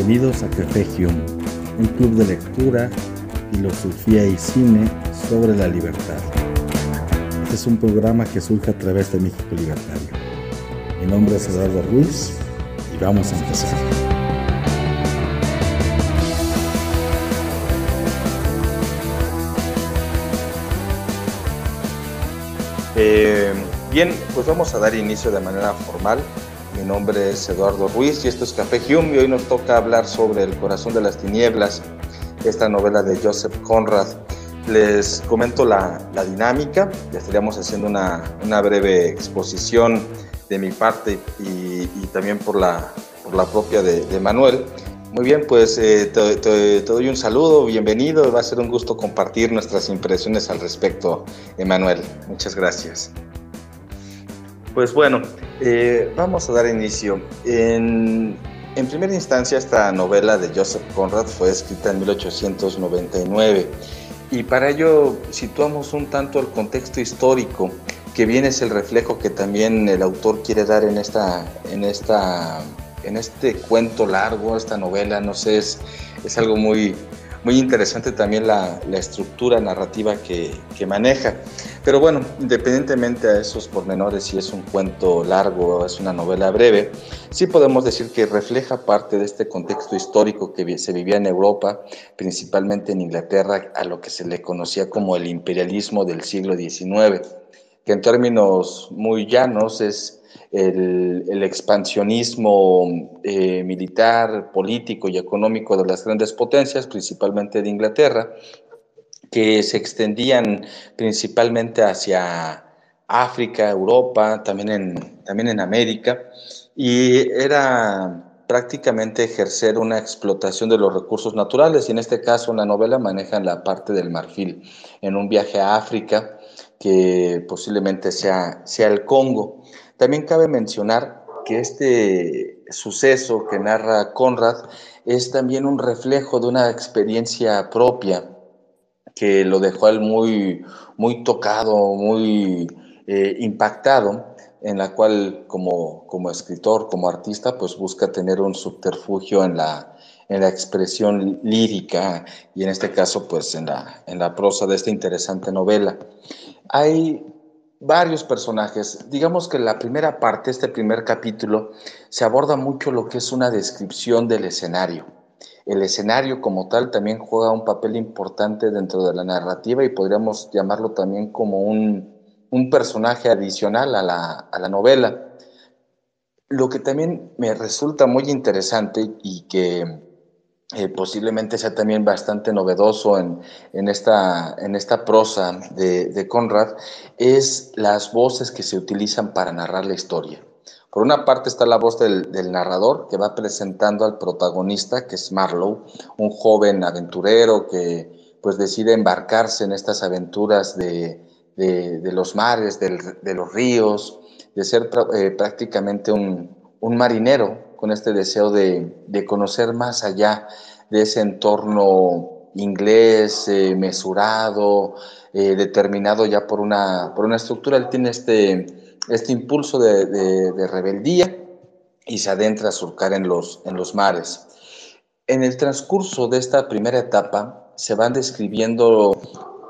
Bienvenidos a Café Hume, un club de lectura, filosofía y cine sobre la libertad. Este es un programa que surge a través de México Libertario. Mi nombre es Eduardo Ruiz y vamos a empezar. Eh, bien, pues vamos a dar inicio de manera formal mi nombre es Eduardo Ruiz y esto es Café Hume y hoy nos toca hablar sobre El corazón de las tinieblas, esta novela de Joseph Conrad. Les comento la, dinámica, ya estaríamos haciendo una, breve exposición de mi parte y, también por la, por la propia de, Manuel. Muy bien, pues eh, te, te, doy un saludo, bienvenido, va a ser un gusto compartir nuestras impresiones al respecto, Emanuel. Muchas gracias. Pues bueno, eh, vamos a dar inicio. En, primera instancia, esta novela de Joseph Conrad fue escrita en 1899 y para ello situamos un tanto el contexto histórico, que bien es el reflejo que también el autor quiere dar en esta, en esta, en este cuento largo, esta novela, no sé, es, es algo muy, muy interesante también la, estructura narrativa que, maneja. Pero bueno, independientemente a esos pormenores, si es un cuento largo o es una novela breve, sí podemos decir que refleja parte de este contexto histórico que se vivía en Europa, principalmente en Inglaterra, a lo que se le conocía como el imperialismo del siglo XIX, que en términos muy llanos es el, expansionismo eh, militar, político y económico de las grandes potencias, principalmente de Inglaterra, que se extendían principalmente hacia África, Europa, también en, América, y era prácticamente ejercer una explotación de los recursos naturales, y en este caso la novela maneja la parte del marfil, en un viaje a África, que posiblemente sea, sea el Congo. También cabe mencionar que este suceso que narra Conrad es también un reflejo de una experiencia propia que lo dejó él muy, muy tocado, muy eh, impactado, en la cual como, como escritor, como artista, pues busca tener un subterfugio en la, en la expresión lírica y en este caso pues en la, en la prosa de esta interesante novela. Hay varios personajes. Digamos que la primera parte, este primer capítulo, se aborda mucho lo que es una descripción del escenario. El escenario como tal también juega un papel importante dentro de la narrativa y podríamos llamarlo también como un, personaje adicional a la, a la novela. Lo que también me resulta muy interesante y que eh, posiblemente sea también bastante novedoso en, esta, en esta prosa de, Conrad, es las voces que se utilizan para narrar la historia. Por una parte está la voz del, narrador que va presentando al protagonista, que es Marlowe, un joven aventurero que pues decide embarcarse en estas aventuras de, los mares, de los ríos, de ser eh, prácticamente un, un marinero con este deseo de, conocer más allá de ese entorno inglés, eh, mesurado, eh, determinado ya por una, por una estructura. Él tiene este, este impulso de, rebeldía y se adentra a surcar en los, en los mares. En el transcurso de esta primera etapa se van describiendo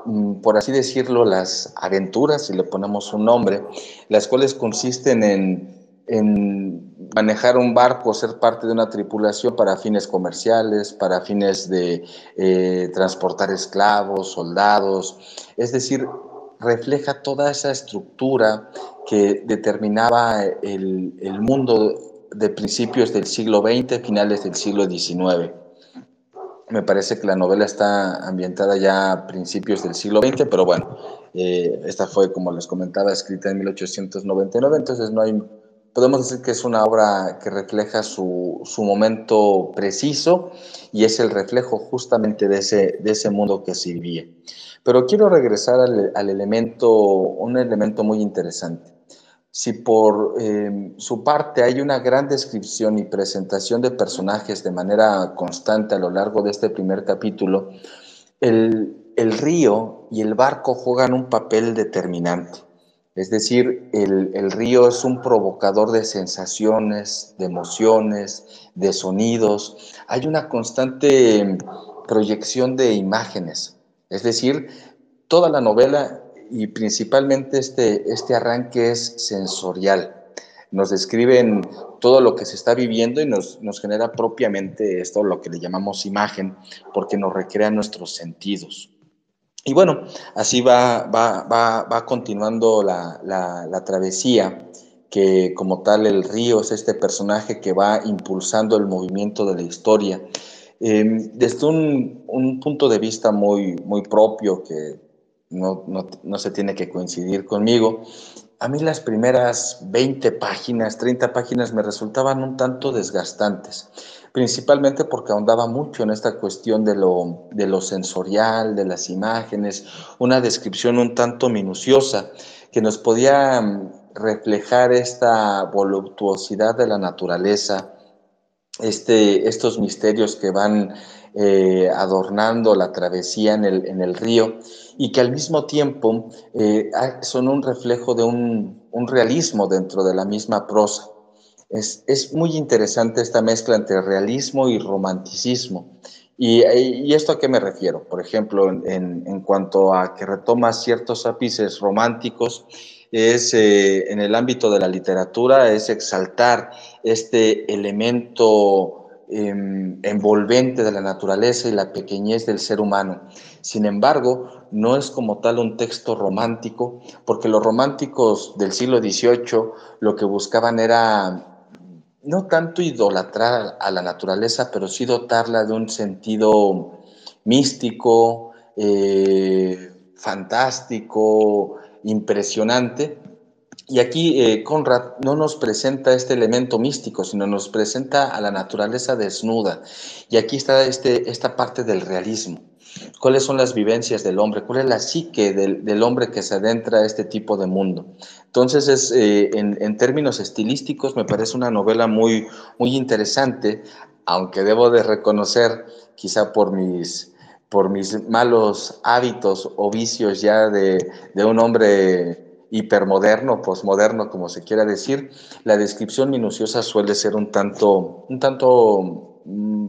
mm, por así decirlo, las aventuras, si le ponemos un nombre, las cuales consisten en en manejar un barco, ser parte de una tripulación para fines comerciales, para fines de eh, transportar esclavos, soldados, es decir, refleja toda esa estructura que determinaba el, mundo de principios del siglo XX, finales del siglo XIX. Me parece que la novela está ambientada ya a principios del siglo XX, pero bueno, eh, esta fue, como les comentaba, escrita en 1899, entonces no hay podemos decir que es una obra que refleja su, momento preciso y es el reflejo justamente de ese, de ese mundo que se vivía. Pero quiero regresar al, elemento, un elemento muy interesante. Si por em, su parte hay una gran descripción y presentación de personajes de manera constante a lo largo de este primer capítulo, el, el río y el barco juegan un papel determinante Es decir, el, río es un provocador de sensaciones, de emociones, de sonidos. Hay una constante proyección de imágenes. Es decir, toda la novela y principalmente este, este arranque es sensorial. Nos describen todo lo que se está viviendo y nos, nos genera propiamente esto, lo que le llamamos imagen, porque nos recrea nuestros sentidos. Y bueno, así va, va, va, va continuando la, la, travesía, que como tal el río es este personaje que va impulsando el movimiento de la historia. Em, desde un, un, punto de vista muy, muy propio, que no, no, no, se tiene que coincidir conmigo, a mí las primeras 20 páginas, 30 páginas me resultaban un tanto desgastantes principalmente porque ahondaba mucho en esta cuestión de lo, sensorial, de las imágenes, una descripción un tanto minuciosa que nos podía mm, reflejar esta voluptuosidad de la naturaleza, este, estos misterios que van eh, adornando la travesía en el, río y que al mismo tiempo eh, son un reflejo de un realismo dentro de la misma prosa. Es, muy interesante esta mezcla entre realismo y romanticismo. ¿Y, y esto a qué me refiero? Por ejemplo, en, en, cuanto a que retoma ciertos ápices románticos, es eh, en el ámbito de la literatura, es exaltar este elemento em, envolvente de la naturaleza y la pequeñez del ser humano. Sin embargo, no es como tal un texto romántico, porque los románticos del siglo XVIII lo que buscaban era no tanto idolatrar a la naturaleza, pero sí dotarla de un sentido místico, eh, fantástico, impresionante. Y aquí eh, Conrad no nos presenta este elemento místico, sino nos presenta a la naturaleza desnuda. Y aquí está este, esta parte del realismo cuáles son las vivencias del hombre, cuál es la psique del, hombre que se adentra a este tipo de mundo. Entonces, es, eh, en, términos estilísticos, me parece una novela muy, muy interesante, aunque debo de reconocer, quizá por mis, por mis malos hábitos o vicios ya de, de un hombre hipermoderno, posmoderno, como se quiera decir, la descripción minuciosa suele ser un tanto, un tanto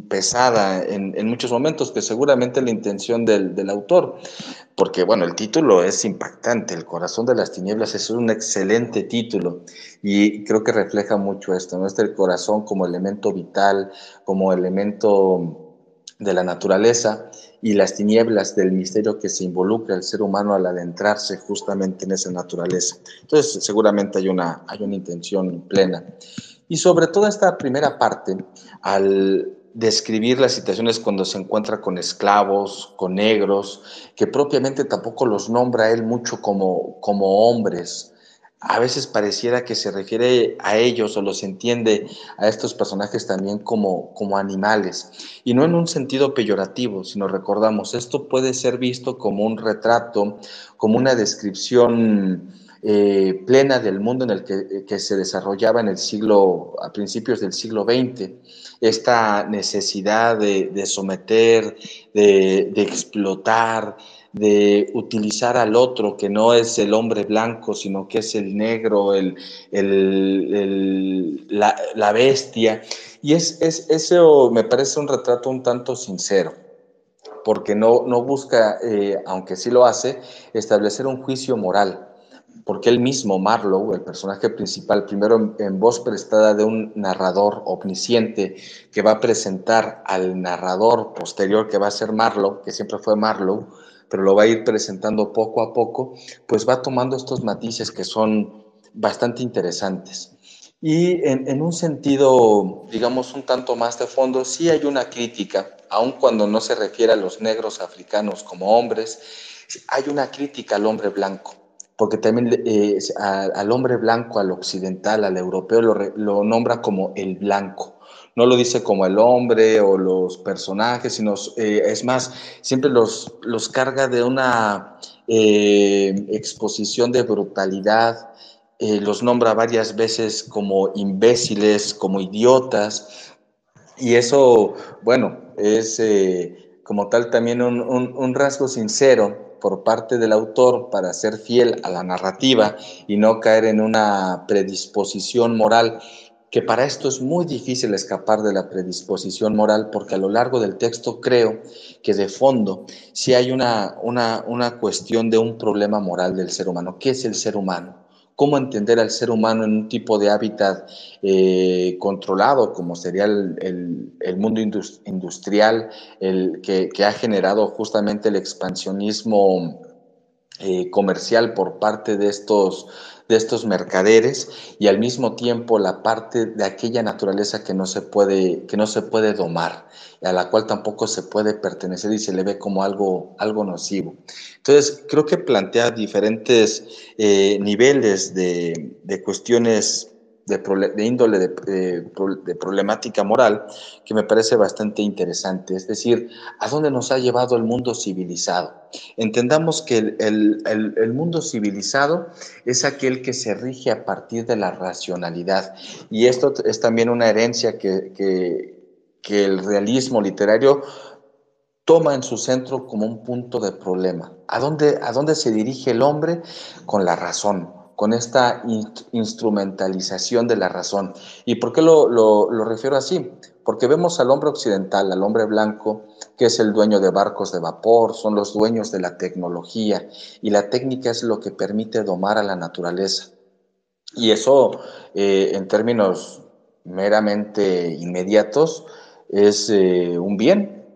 pesada en, muchos momentos, que seguramente la intención del, autor, porque bueno, el título es impactante, El corazón de las tinieblas es un excelente título y creo que refleja mucho esto, ¿no? Este el corazón como elemento vital, como elemento de la naturaleza y las tinieblas del misterio que se involucra el ser humano al adentrarse justamente en esa naturaleza. Entonces, seguramente hay una, hay una intención plena. Y sobre todo esta primera parte, al describir las situaciones cuando se encuentra con esclavos, con negros, que propiamente tampoco los nombra él mucho como, como hombres. A veces pareciera que se refiere a ellos o los entiende a estos personajes también como, como animales. Y no en un sentido peyorativo, sino recordamos, esto puede ser visto como un retrato, como una descripción eh, plena del mundo en el que, que, se desarrollaba en el siglo, a principios del siglo XX, esta necesidad de, someter, de, explotar, de utilizar al otro, que no es el hombre blanco, sino que es el negro, el, la, bestia. Y es, es, eso me parece un retrato un tanto sincero porque no, no busca, eh, aunque sí lo hace, establecer un juicio moral porque él mismo, Marlowe, el personaje principal, primero en, voz prestada de un narrador omnisciente que va a presentar al narrador posterior que va a ser Marlowe, que siempre fue Marlowe, pero lo va a ir presentando poco a poco, pues va tomando estos matices que son bastante interesantes. Y en, en un sentido, digamos, un tanto más de fondo, sí hay una crítica, aun cuando no se refiere a los negros africanos como hombres, hay una crítica al hombre blanco porque también eh, al hombre blanco, al occidental, al europeo, lo, nombra como el blanco. No lo dice como el hombre o los personajes, sino eh, es más, siempre los, los carga de una eh, exposición de brutalidad, los nombra varias veces como imbéciles, como idiotas, y eso, bueno, es como tal también un rasgo sincero por parte del autor para ser fiel a la narrativa y no caer en una predisposición moral que para esto es muy difícil escapar de la predisposición moral, porque a lo largo del texto creo que de fondo sí hay una, una, una cuestión de un problema moral del ser humano. ¿Qué es el ser humano? Cómo entender al ser humano en un tipo de hábitat eh, controlado, como sería el, mundo industrial, el que, ha generado justamente el expansionismo eh, comercial por parte de estos de estos mercaderes y al mismo tiempo la parte de aquella naturaleza que no se puede, que no se puede domar, a la cual tampoco se puede pertenecer y se le ve como algo, algo nocivo. Entonces, creo que plantea diferentes eh, niveles de, de cuestiones de, índole de, problemática moral que me parece bastante interesante. Es decir, ¿a dónde nos ha llevado el mundo civilizado? Entendamos que el, mundo civilizado es aquel que se rige a partir de la racionalidad. Y esto es también una herencia que, que el realismo literario toma en su centro como un punto de problema. ¿A dónde, ¿A dónde se dirige el hombre? Con la razón con esta instrumentalización de la razón. ¿Y por qué lo, refiero así? Porque vemos al hombre occidental, al hombre blanco, que es el dueño de barcos de vapor, son los dueños de la tecnología, y la técnica es lo que permite domar a la naturaleza. Y eso, eh, en términos meramente inmediatos, es eh, un bien,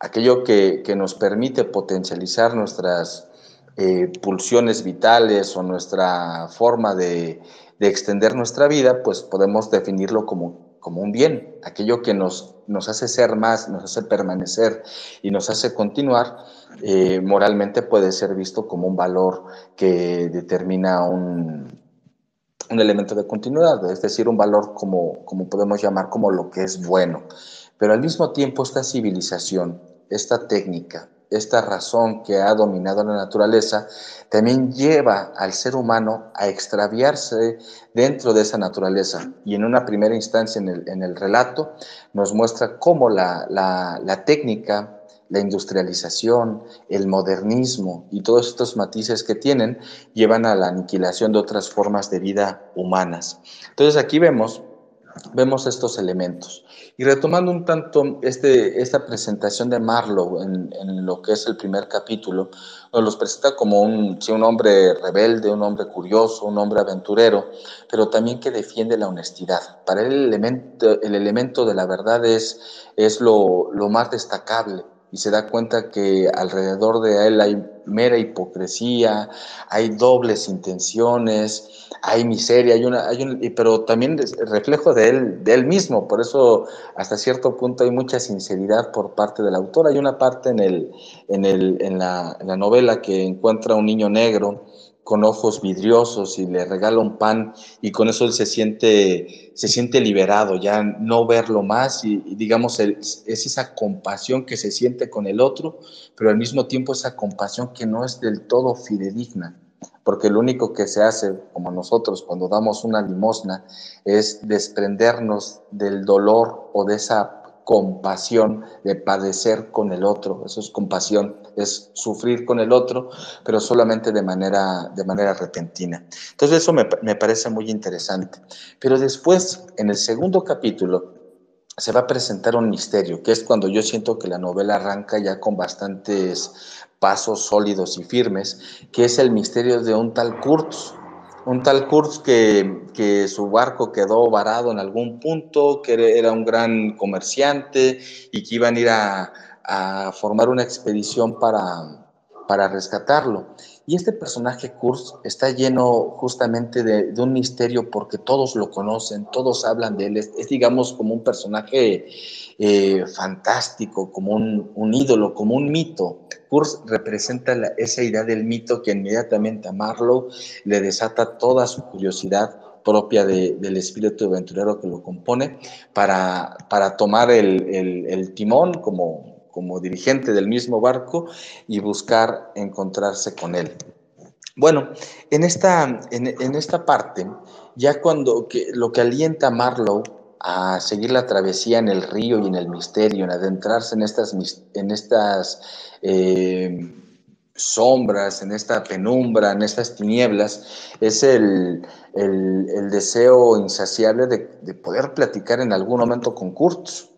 aquello que, que nos permite potencializar nuestras eh, pulsiones vitales o nuestra forma de, extender nuestra vida, pues podemos definirlo como, como un bien, aquello que nos, nos hace ser más, nos hace permanecer y nos hace continuar, eh, moralmente puede ser visto como un valor que determina un, un elemento de continuidad, es decir, un valor como, como podemos llamar como lo que es bueno. Pero al mismo tiempo esta civilización, esta técnica, esta razón que ha dominado la naturaleza, también lleva al ser humano a extraviarse dentro de esa naturaleza. Y en una primera instancia en el, relato nos muestra cómo la, la técnica, la industrialización, el modernismo y todos estos matices que tienen llevan a la aniquilación de otras formas de vida humanas. Entonces aquí vemos vemos estos elementos. Y retomando un tanto este, esta presentación de Marlowe en, lo que es el primer capítulo, nos los presenta como un, un hombre rebelde, un hombre curioso, un hombre aventurero, pero también que defiende la honestidad. Para él el elemento, el elemento de la verdad es, es lo, lo más destacable y se da cuenta que alrededor de él hay mera hipocresía, hay dobles intenciones, hay miseria, hay una, hay un, pero también reflejo de él, de él mismo, por eso hasta cierto punto hay mucha sinceridad por parte del autor. Hay una parte en, el, en, el, en, la, novela que encuentra un niño negro con ojos vidriosos y le regala un pan y con eso él se siente, se siente liberado, ya no verlo más. Y, digamos es esa compasión que se siente con el otro, pero al mismo tiempo esa compasión que no es del todo fidedigna, porque lo único que se hace, como nosotros cuando damos una limosna, es desprendernos del dolor o de esa compasión de padecer con el otro, eso es compasión, es sufrir con el otro, pero solamente de manera, de manera repentina. Entonces eso me, me parece muy interesante. Pero después, en el segundo capítulo, se va a presentar un misterio, que es cuando yo siento que la novela arranca ya con bastantes pasos sólidos y firmes, que es el misterio de un tal Kurtz, un tal Kurz que, que, su barco quedó varado en algún punto, que era un gran comerciante y que iban a ir a, a formar una expedición para, para rescatarlo. Y este personaje Kurz está lleno justamente de, un misterio porque todos lo conocen, todos hablan de él, es, digamos como un personaje eh, fantástico, como un, ídolo, como un mito. Kurz representa esa idea del mito que inmediatamente a Marlowe le desata toda su curiosidad propia del espíritu aventurero que lo compone para, para tomar el, el timón como, como dirigente del mismo barco y buscar encontrarse con él. Bueno, en esta, en, esta parte, ya cuando lo que alienta a Marlowe a seguir la travesía en el río y en el misterio, en adentrarse en estas, en estas eh, sombras, en esta penumbra, en estas tinieblas, es el, deseo insaciable de, de, poder platicar en algún momento con Kurtz.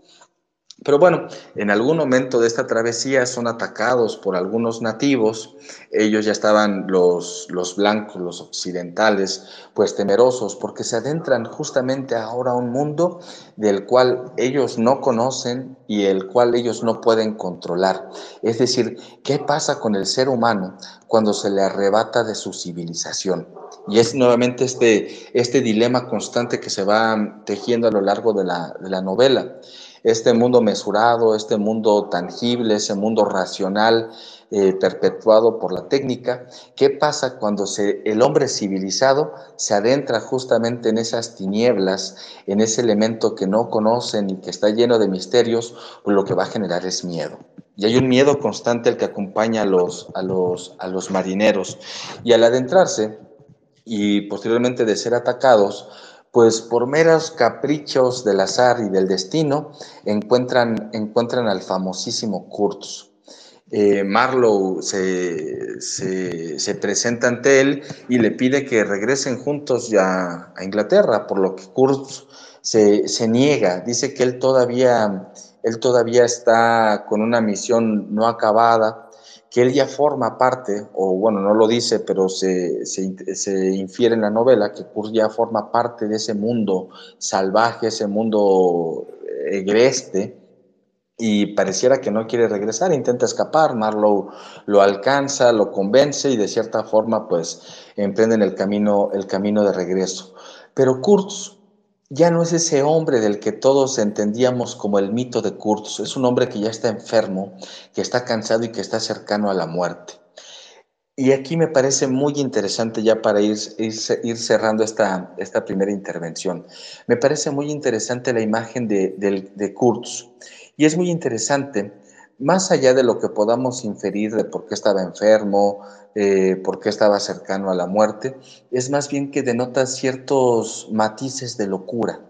Pero bueno, en algún momento de esta travesía son atacados por algunos nativos. Ellos ya estaban los, los blancos, los occidentales, pues temerosos porque se adentran justamente ahora a un mundo del cual ellos no conocen y el cual ellos no pueden controlar. Es decir, ¿qué pasa con el ser humano cuando se le arrebata de su civilización? Y es nuevamente este, este dilema constante que se va tejiendo a lo largo de la, de la novela este mundo mesurado, este mundo tangible, ese mundo racional eh, perpetuado por la técnica. ¿Qué pasa cuando el hombre civilizado se adentra justamente en esas tinieblas, en ese elemento que no conocen y que está lleno de misterios? Pues lo que va a generar es miedo. Y hay un miedo constante el que acompaña a los, a los, a los marineros. Y al adentrarse y posteriormente de ser atacados, pues por meros caprichos del azar y del destino encuentran, encuentran al famosísimo Kurtz. Eh, Marlowe se, se, presenta ante él y le pide que regresen juntos ya a Inglaterra, por lo que Kurtz se, se niega, dice que él todavía, él todavía está con una misión no acabada que él ya forma parte, o bueno, no lo dice, pero se, se, infiere en la novela, que Kurt ya forma parte de ese mundo salvaje, ese mundo egreste, y pareciera que no quiere regresar, intenta escapar, Marlowe lo alcanza, lo convence y de cierta forma pues emprenden el camino, el camino de regreso. Pero Kurtz ya no es ese hombre del que todos entendíamos como el mito de Kurtz, es un hombre que ya está enfermo, que está cansado y que está cercano a la muerte. Y aquí me parece muy interesante ya para ir, ir, cerrando esta, esta, primera intervención. Me parece muy interesante la imagen de, de, de Kurtz. Y es muy interesante más allá de lo que podamos inferir de por qué estaba enfermo, eh, por qué estaba cercano a la muerte, es más bien que denota ciertos matices de locura.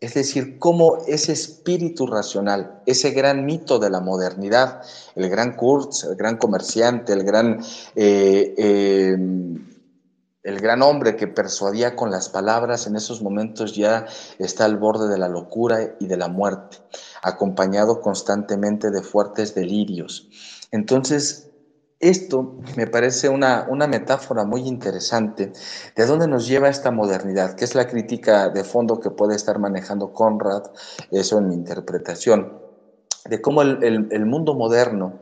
Es decir, cómo ese espíritu racional, ese gran mito de la modernidad, el gran Kurz, el gran comerciante, el gran, eh, em, el gran hombre que persuadía con las palabras, en esos momentos ya está al borde de la locura y de la muerte acompañado constantemente de fuertes delirios. Entonces, esto me parece una, una, metáfora muy interesante de dónde nos lleva esta modernidad, que es la crítica de fondo que puede estar manejando Conrad, eso en mi interpretación, de cómo el, el mundo moderno,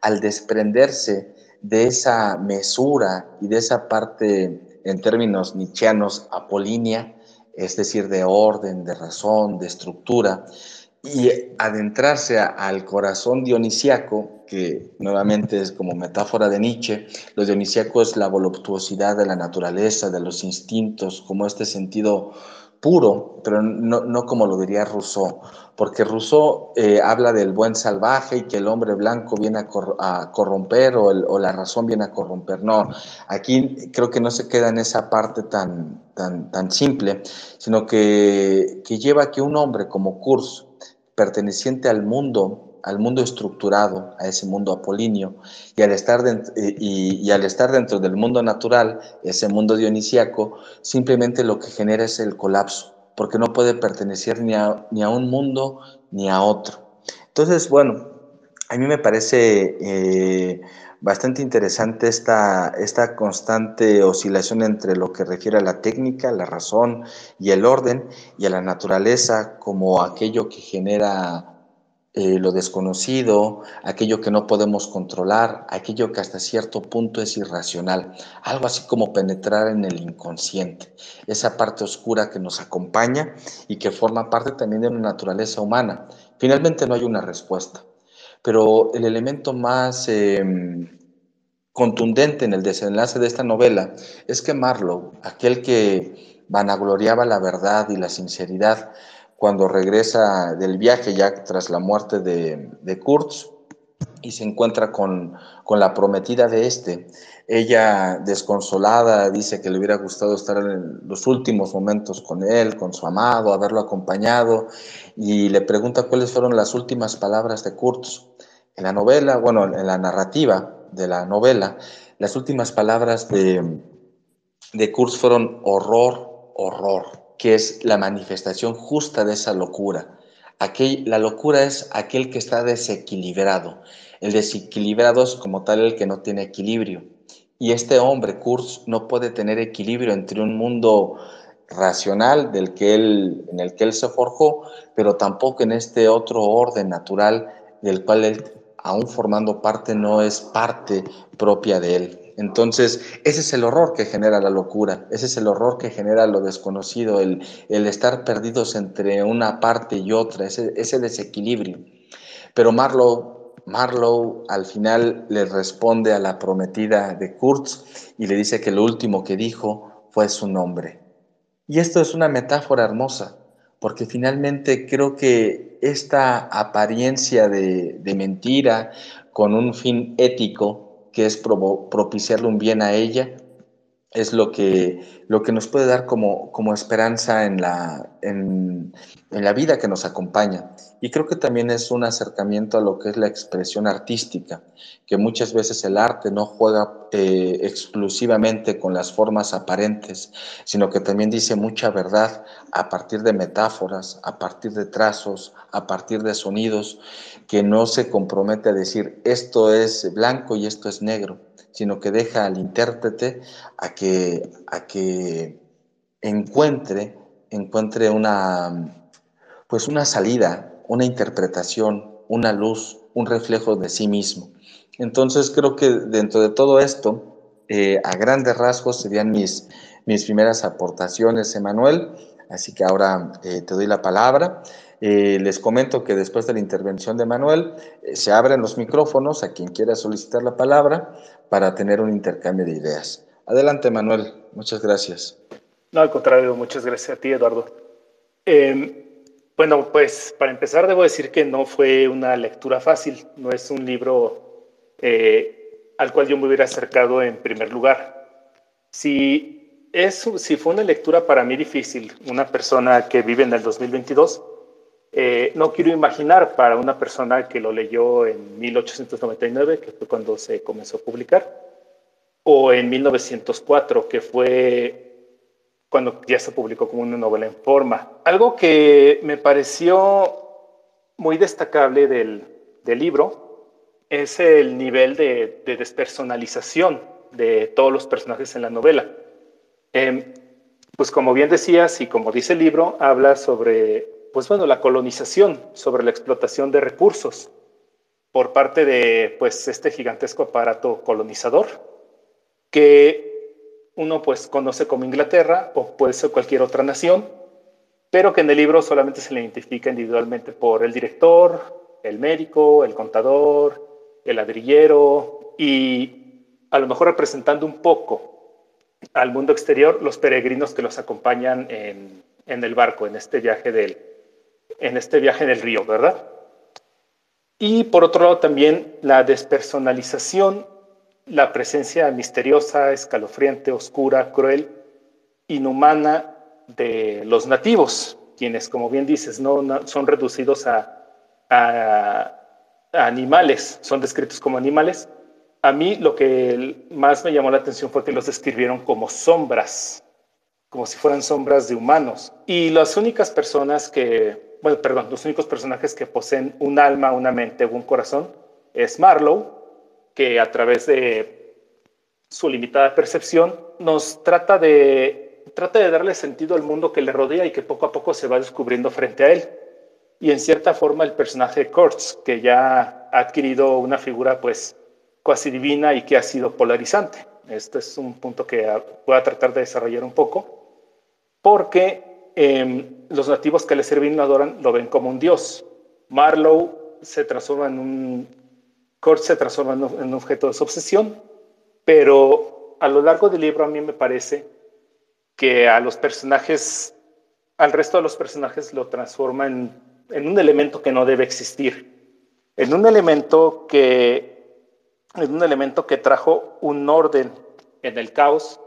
al desprenderse de esa mesura y de esa parte, en términos nietzscheanos, apolínea, es decir, de orden, de razón, de estructura, y adentrarse al corazón dionisiaco, que nuevamente es como metáfora de Nietzsche, lo dionisiaco es la voluptuosidad de la naturaleza, de los instintos, como este sentido puro, pero no, como lo diría Rousseau, porque Rousseau eh, habla del buen salvaje y que el hombre blanco viene a, corromper o, o, la razón viene a corromper. No, aquí creo que no se queda en esa parte tan, tan, tan simple, sino que, que lleva a que un hombre como Kurz, perteneciente al mundo, al mundo estructurado, a ese mundo apolíneo, y al estar, y, al estar dentro del mundo natural, ese mundo dionisíaco, simplemente lo que genera es el colapso, porque no puede pertenecer ni a, ni a un mundo ni a otro. Entonces, bueno, a mí me parece eh, bastante interesante esta, esta constante oscilación entre lo que refiere a la técnica, la razón y el orden, y a la naturaleza como aquello que genera eh, lo desconocido, aquello que no podemos controlar, aquello que hasta cierto punto es irracional, algo así como penetrar en el inconsciente, esa parte oscura que nos acompaña y que forma parte también de una naturaleza humana. Finalmente no hay una respuesta. Pero el elemento más em, contundente en el desenlace de esta novela es que Marlowe, aquel que vanagloriaba la verdad y la sinceridad, cuando regresa del viaje ya tras la muerte de, de Kurtz y se encuentra con, con la prometida de este, ella desconsolada dice que le hubiera gustado estar en los últimos momentos con él, con su amado, haberlo acompañado, y le pregunta cuáles fueron las últimas palabras de Kurtz. En la novela, bueno, en la narrativa, de la novela, las últimas palabras de, de Kurz fueron horror, horror, que es la manifestación justa de esa locura. Aquel, la locura es aquel que está desequilibrado. El desequilibrado es como tal el que no tiene equilibrio. Y este hombre, Kurz, no puede tener equilibrio entre un mundo racional del que él, en el que él se forjó, pero tampoco en este otro orden natural del cual él, aún formando parte, no es parte propia de él. Entonces, ese es el horror que genera la locura, ese es el horror que genera lo desconocido, el, el estar perdidos entre una parte y otra, ese, ese desequilibrio. Pero Marlowe, Marlowe al final le responde a la prometida de Kurtz y le dice que lo último que dijo fue su nombre. Y esto es una metáfora hermosa, porque finalmente creo que esta apariencia de, mentira con un fin ético, que es propiciarle un bien a ella, es lo que, lo que nos puede dar como, como esperanza en la, en, la vida que nos acompaña. Y creo que también es un acercamiento a lo que es la expresión artística, que muchas veces el arte no juega eh, exclusivamente con las formas aparentes, sino que también dice mucha verdad a partir de metáforas, a partir de trazos, a partir de sonidos, que no se compromete a decir esto es blanco y esto es negro sino que deja al intérprete a que, a que encuentre, encuentre una, pues una salida, una interpretación, una luz, un reflejo de sí mismo. Entonces creo que dentro de todo esto, eh, a grandes rasgos serían mis, mis primeras aportaciones, Emanuel. Así que ahora eh, te doy la palabra. Eh, les comento que después de la intervención de Manuel, se abren los micrófonos a quien quiera solicitar la palabra para tener un intercambio de ideas. Adelante, Manuel. Muchas gracias. No, al contrario, muchas gracias a ti, Eduardo. Em, bueno, pues para empezar debo decir que no fue una lectura fácil, no es un libro eh, al cual yo me hubiera acercado en primer lugar. Si, es, si fue una lectura para mí difícil, una persona que vive en el 2022, eh, no quiero imaginar para una persona que lo leyó en 1899, que fue cuando se comenzó a publicar, o en 1904, que fue cuando ya se publicó como una novela en forma. Algo que me pareció muy destacable del, libro es el nivel de, despersonalización de todos los personajes en la novela. Em, pues como bien decías y como dice el libro, habla sobre pues bueno, la colonización, sobre la explotación de recursos por parte de pues este gigantesco aparato colonizador que uno pues conoce como Inglaterra o puede ser cualquier otra nación, pero que en el libro solamente se le identifica individualmente por el director, el médico, el contador, el ladrillero y a lo mejor representando un poco al mundo exterior los peregrinos que los acompañan en, en el barco, en este viaje del, en este viaje en el río, ¿verdad? Y por otro lado también la despersonalización, la presencia misteriosa, escalofriante, oscura, cruel, inhumana de los nativos, quienes, como bien dices, no, son reducidos a, animales, son descritos como animales. A mí lo que más me llamó la atención fue que los describieron como sombras, como si fueran sombras de humanos. Y las únicas personas que bueno, perdón, los únicos personajes que poseen un alma, una mente o un corazón es Marlowe, que a través de su limitada percepción nos trata de, trata de darle sentido al mundo que le rodea y que poco a poco se va descubriendo frente a él. Y en cierta forma el personaje Kurtz, que ya ha adquirido una figura pues casi divina y que ha sido polarizante. Este es un punto que voy a tratar de desarrollar un poco, porque Em, los nativos que le sirven y lo adoran lo ven como un dios. Marlowe se transforma en un... Kurt se transforma en un objeto de su obsesión, pero a lo largo del libro a mí me parece que a los personajes, al resto de los personajes lo transforma en, en un elemento que no debe existir, en un elemento que, en un elemento que trajo un orden en el caos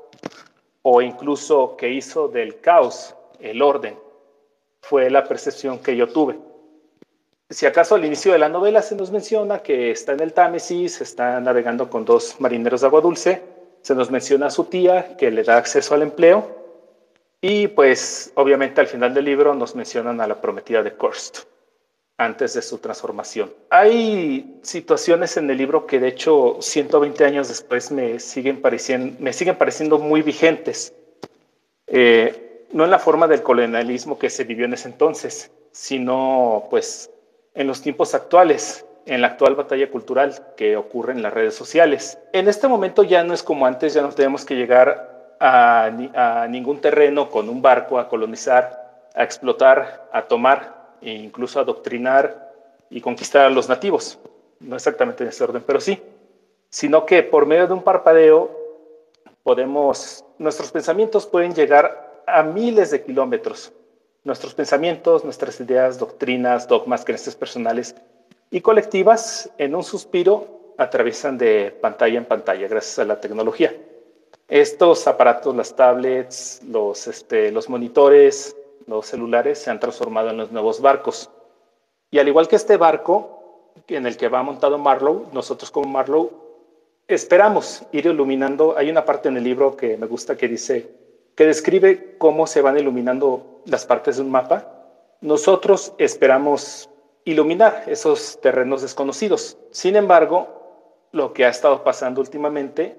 o incluso que hizo del caos el orden. Fue la percepción que yo tuve. si acaso al inicio de la novela se nos menciona que está en el Támesis, está navegando con dos marineros de agua dulce, se nos menciona a su tía que le da acceso al empleo y pues obviamente al final del libro nos mencionan a la prometida de Kurst antes de su transformación. Hay situaciones en el libro que de hecho 120 años después me siguen pareciendo, me siguen pareciendo muy vigentes. Eh, no en la forma del colonialismo que se vivió en ese entonces, sino pues en los tiempos actuales, en la actual batalla cultural que ocurre en las redes sociales. En este momento ya no es como antes, ya no tenemos que llegar a, ningún terreno con un barco a colonizar, a explotar, a tomar e incluso a adoctrinar y conquistar a los nativos. No exactamente en ese orden, pero sí. Sino que por medio de un parpadeo podemos, nuestros pensamientos pueden llegar a miles de kilómetros Nuestros pensamientos, nuestras ideas, doctrinas, dogmas, creencias personales y colectivas en un suspiro atraviesan de pantalla en pantalla gracias a la tecnología. Estos aparatos, las tablets, los, este, los monitores, los celulares se han transformado en los nuevos barcos. Y al igual que este barco en el que va montado Marlowe, nosotros como Marlowe esperamos ir iluminando. Hay una parte en el libro que me gusta que dice, que describe cómo se van iluminando las partes de un mapa, nosotros esperamos iluminar esos terrenos desconocidos. Sin embargo, lo que ha estado pasando últimamente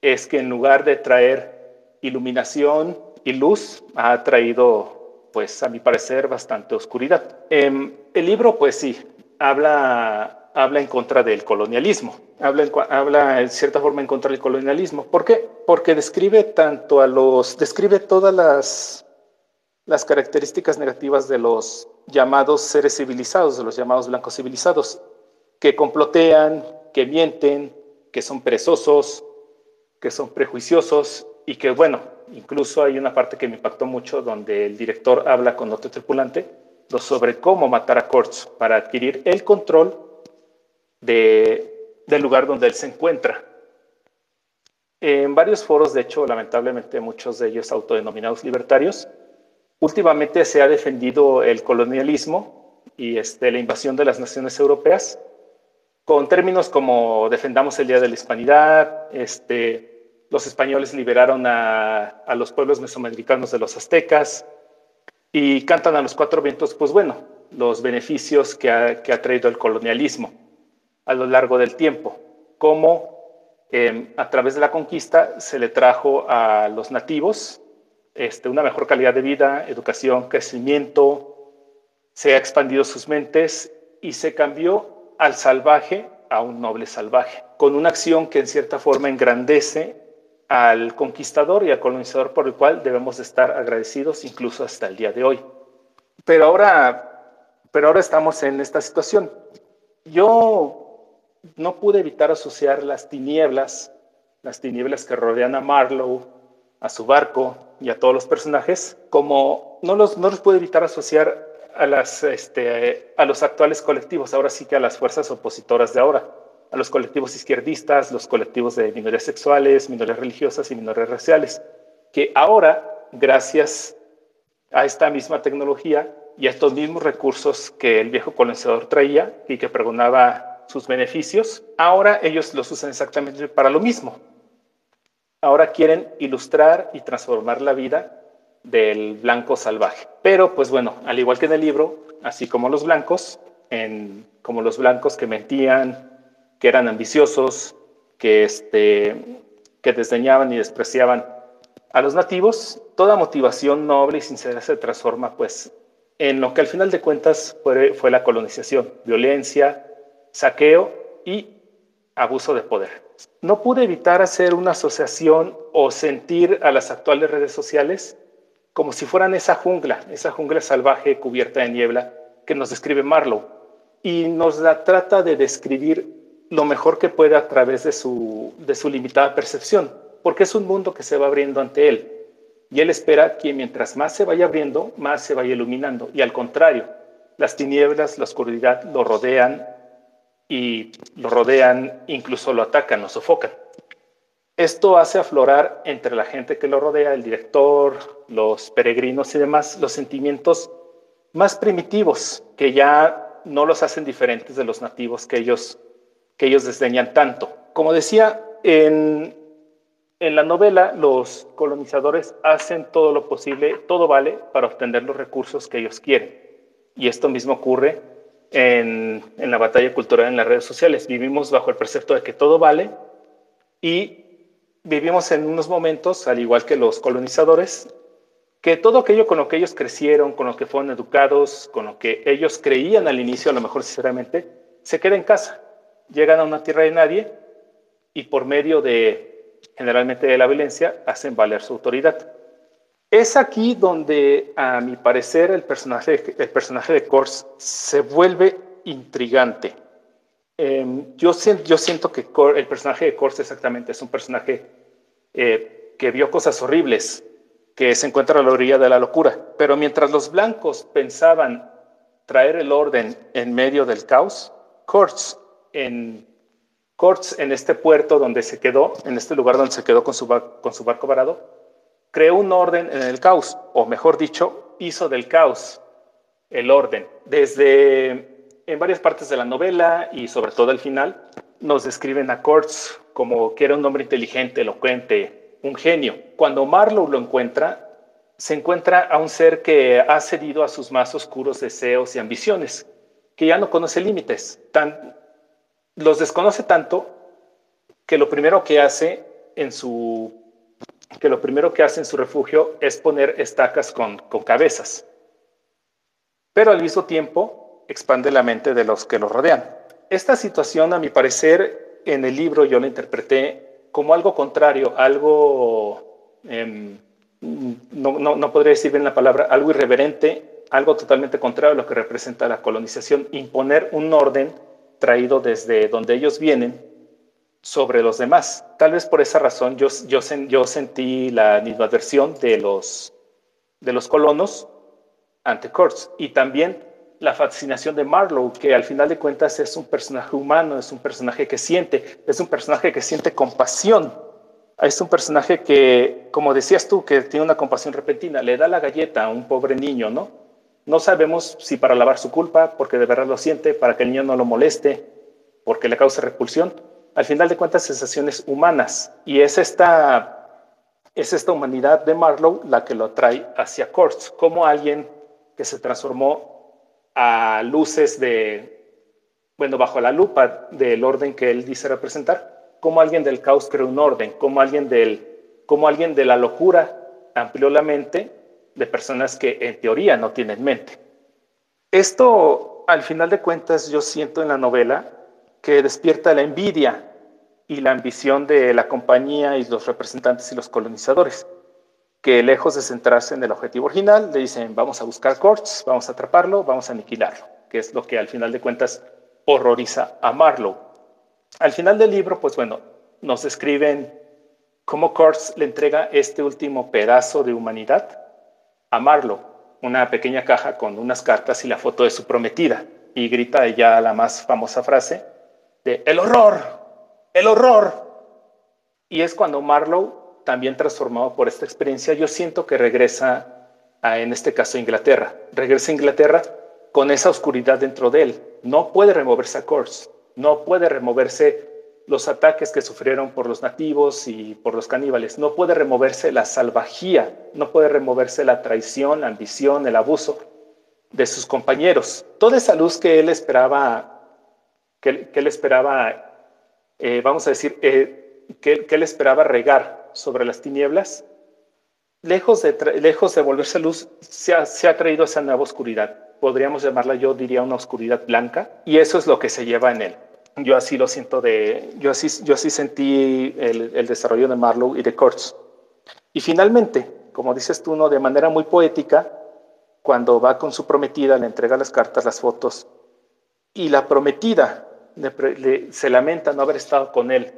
es que en lugar de traer iluminación y luz, ha traído, pues a mi parecer, bastante oscuridad. Em, el libro, pues sí, habla habla en contra del colonialismo, habla habla en cierta forma en contra del colonialismo. ¿Por qué? Porque describe tanto a los, describe todas las, las características negativas de los llamados seres civilizados, de los llamados blancos civilizados, que complotean, que mienten, que son perezosos, que son prejuiciosos y que, bueno, incluso hay una parte que me impactó mucho donde el director habla con otro tripulante sobre cómo matar a Kurtz para adquirir el control del lugar donde él se encuentra. En varios foros, de hecho, lamentablemente muchos de ellos autodenominados libertarios, últimamente se ha defendido el colonialismo y este, la invasión de las naciones europeas con términos como defendamos el Día de la Hispanidad, este, los españoles liberaron a, los pueblos mesoamericanos de los aztecas y cantan a los cuatro vientos, pues bueno, los beneficios que ha traído el colonialismo a lo largo del tiempo, cómo em, a través de la conquista se le trajo a los nativos este, una mejor calidad de vida, educación, crecimiento, se ha expandido sus mentes y se cambió al salvaje a un noble salvaje, con una acción que en cierta forma engrandece al conquistador y al colonizador por el cual debemos de estar agradecidos incluso hasta el día de hoy. Pero ahora, pero ahora estamos en esta situación. Yo no pude evitar asociar las tinieblas, las tinieblas que rodean a Marlowe, a su barco y a todos los personajes, como no los, no los pude evitar asociar a, las, este, a los actuales colectivos, ahora sí que a las fuerzas opositoras de ahora, a los colectivos izquierdistas, los colectivos de minorías sexuales, minorías religiosas y minorías raciales, que ahora, gracias a esta misma tecnología y a estos mismos recursos que el viejo colonizador traía y que pregonaba sus beneficios, ahora ellos los usan exactamente para lo mismo. Ahora quieren ilustrar y transformar la vida del blanco salvaje. Pero, pues bueno, al igual que en el libro, así como los blancos, en, como los blancos que mentían, que eran ambiciosos, que, este, que desdeñaban y despreciaban a los nativos, toda motivación noble y sincera se transforma pues en lo que al final de cuentas fue, fue la colonización, violencia, saqueo y abuso de poder. No pude evitar hacer una asociación o sentir a las actuales redes sociales como si fueran esa jungla, esa jungla salvaje cubierta de niebla que nos describe Marlowe y nos la trata de describir lo mejor que puede a través de su, de su limitada percepción, porque es un mundo que se va abriendo ante él y él espera que mientras más se vaya abriendo, más se vaya iluminando y al contrario, las tinieblas, la oscuridad lo rodean y lo rodean, incluso lo atacan, lo sofocan. Esto hace aflorar entre la gente que lo rodea, el director, los peregrinos y demás, los sentimientos más primitivos que ya no los hacen diferentes de los nativos que ellos, que ellos desdeñan tanto. Como decía, en, en la novela los colonizadores hacen todo lo posible, todo vale para obtener los recursos que ellos quieren. Y esto mismo ocurre en, la batalla cultural en las redes sociales. Vivimos bajo el precepto de que todo vale y vivimos en unos momentos, al igual que los colonizadores, que todo aquello con lo que ellos crecieron, con lo que fueron educados, con lo que ellos creían al inicio, a lo mejor sinceramente, se queda en casa. Llegan a una tierra de nadie y por medio de, generalmente de la violencia, hacen valer su autoridad. Es aquí donde, a mi parecer, el personaje, el personaje de Kors se vuelve intrigante. Em, yo, siento que el personaje de Kors exactamente es un personaje eh, que vio cosas horribles, que se encuentra a la orilla de la locura. Pero mientras los blancos pensaban traer el orden en medio del caos, Kurtz en, en este puerto donde se quedó, en este lugar donde se quedó con su, con su barco varado, creó un orden en el caos, o mejor dicho, hizo del caos el orden. Desde en varias partes de la novela y sobre todo al final, nos describen a Kurtz como que era un hombre inteligente, elocuente, un genio. Cuando Marlowe lo encuentra, se encuentra a un ser que ha cedido a sus más oscuros deseos y ambiciones, que ya no conoce límites. Tan, los desconoce tanto que lo primero que hace en su que lo primero que hace en su refugio es poner estacas con, con cabezas. Pero al mismo tiempo expande la mente de los que lo rodean. Esta situación, a mi parecer, en el libro yo la interpreté como algo contrario, algo, em, no, no, no, podría decir bien la palabra, algo irreverente, algo totalmente contrario a lo que representa la colonización, imponer un orden traído desde donde ellos vienen sobre los demás. Tal vez por esa razón yo, yo, sentí la animadversión de los, de los colonos ante Kurtz y también la fascinación de Marlowe, que al final de cuentas es un personaje humano, es un personaje que siente, es un personaje que siente compasión. Es un personaje que, como decías tú, que tiene una compasión repentina, le da la galleta a un pobre niño, ¿no? No sabemos si para lavar su culpa, porque de verdad lo siente, para que el niño no lo moleste, porque le causa repulsión. Al final de cuentas, sensaciones humanas. Y es esta, es esta humanidad de Marlowe la que lo trae hacia Kurtz, como alguien que se transformó a luces de, bueno, bajo la lupa del orden que él dice representar, como alguien del caos creó un orden, como alguien, del, como alguien de la locura amplió la mente de personas que en teoría no tienen mente. Esto, al final de cuentas, yo siento en la novela que despierta la envidia y la ambición de la compañía y los representantes y los colonizadores que lejos de centrarse en el objetivo original, le dicen, vamos a buscar Kurtz, vamos a atraparlo, vamos a aniquilarlo, que es lo que al final de cuentas horroriza a Marlowe. Al final del libro, pues bueno, nos describen cómo Kurtz le entrega este último pedazo de humanidad a Marlowe, una pequeña caja con unas cartas y la foto de su prometida, y grita ya la más famosa frase de ¡El horror! ¡El horror! Y es cuando Marlowe también transformado por esta experiencia, yo siento que regresa, a, en este caso, a Inglaterra. Regresa a Inglaterra con esa oscuridad dentro de él. No puede removerse a Kors, no puede removerse los ataques que sufrieron por los nativos y por los caníbales, no puede removerse la salvajía, no puede removerse la traición, la ambición, el abuso de sus compañeros. Toda esa luz que él esperaba, que, él esperaba, eh, vamos a decir, eh, que, que él esperaba regar sobre las tinieblas, lejos de, lejos de volverse luz, se ha, se ha traído esa nueva oscuridad. Podríamos llamarla, yo diría, una oscuridad blanca, y eso es lo que se lleva en él. Yo así lo siento de, yo así, yo así sentí el, el desarrollo de Marlowe y de Kurtz. Y finalmente, como dices tú, ¿no? de manera muy poética, cuando va con su prometida, le entrega las cartas, las fotos, y la prometida se lamenta no haber estado con él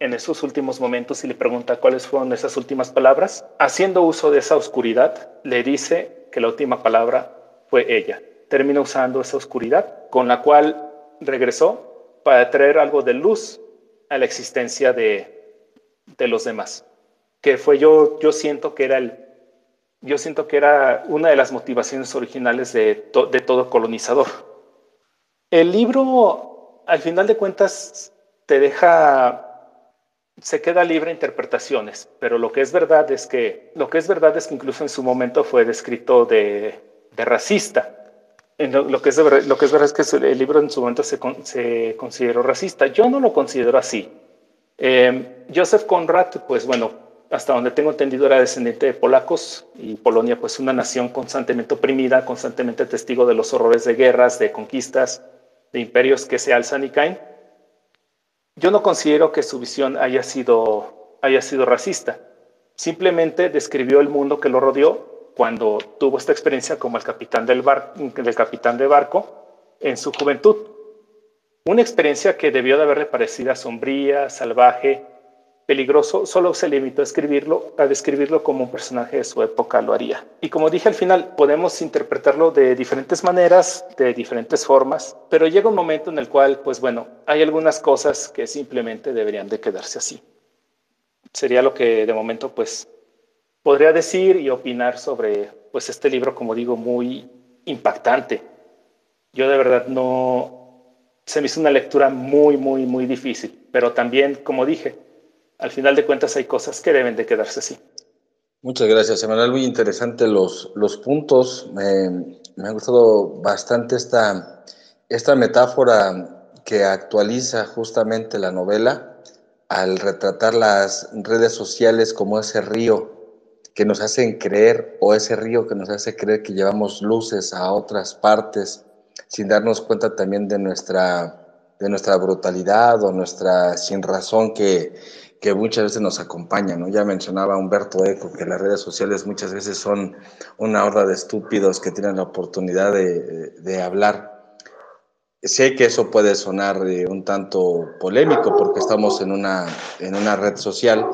en esos últimos momentos y le pregunta cuáles fueron esas últimas palabras, haciendo uso de esa oscuridad, le dice que la última palabra fue ella. Termina usando esa oscuridad con la cual regresó para traer algo de luz a la existencia de, de los demás. Que fue yo, yo siento que era el, yo siento que era una de las motivaciones originales de, de todo colonizador. El libro, al final de cuentas, te deja se queda libre interpretaciones, pero lo que es verdad es que lo que es verdad es que incluso en su momento fue descrito de, racista. lo, que es lo que es verdad es que el libro en su momento se, se consideró racista. Yo no lo considero así. Em, Joseph Conrad, pues bueno, hasta donde tengo entendido era descendiente de polacos y Polonia pues una nación constantemente oprimida, constantemente testigo de los horrores de guerras, de conquistas, de imperios que se alzan y caen. Yo no considero que su visión haya sido, haya sido racista. Simplemente describió el mundo que lo rodeó cuando tuvo esta experiencia como el capitán del, del capitán de barco en su juventud. Una experiencia que debió de haberle parecido sombría, salvaje, peligroso, solo se limitó a escribirlo, a describirlo como un personaje de su época lo haría. Y como dije al final, podemos interpretarlo de diferentes maneras, de diferentes formas, pero llega un momento en el cual, pues bueno, hay algunas cosas que simplemente deberían de quedarse así. Sería lo que de momento, pues, podría decir y opinar sobre, pues, este libro, como digo, muy impactante. Yo de verdad no, se me hizo una lectura muy, muy, muy difícil, pero también, como dije, al final de cuentas hay cosas que deben de quedarse así. Muchas gracias, Emanuel. Muy interesante los, los puntos. Me, ha gustado bastante esta, esta metáfora que actualiza justamente la novela al retratar las redes sociales como ese río que nos hacen creer o ese río que nos hace creer que llevamos luces a otras partes sin darnos cuenta también de nuestra, de nuestra brutalidad o nuestra sin razón que, que muchas veces nos acompaña, ¿no? Ya mencionaba Humberto Eco que las redes sociales muchas veces son una horda de estúpidos que tienen la oportunidad de, hablar. Sé que eso puede sonar eh, un tanto polémico porque estamos en una, en una red social,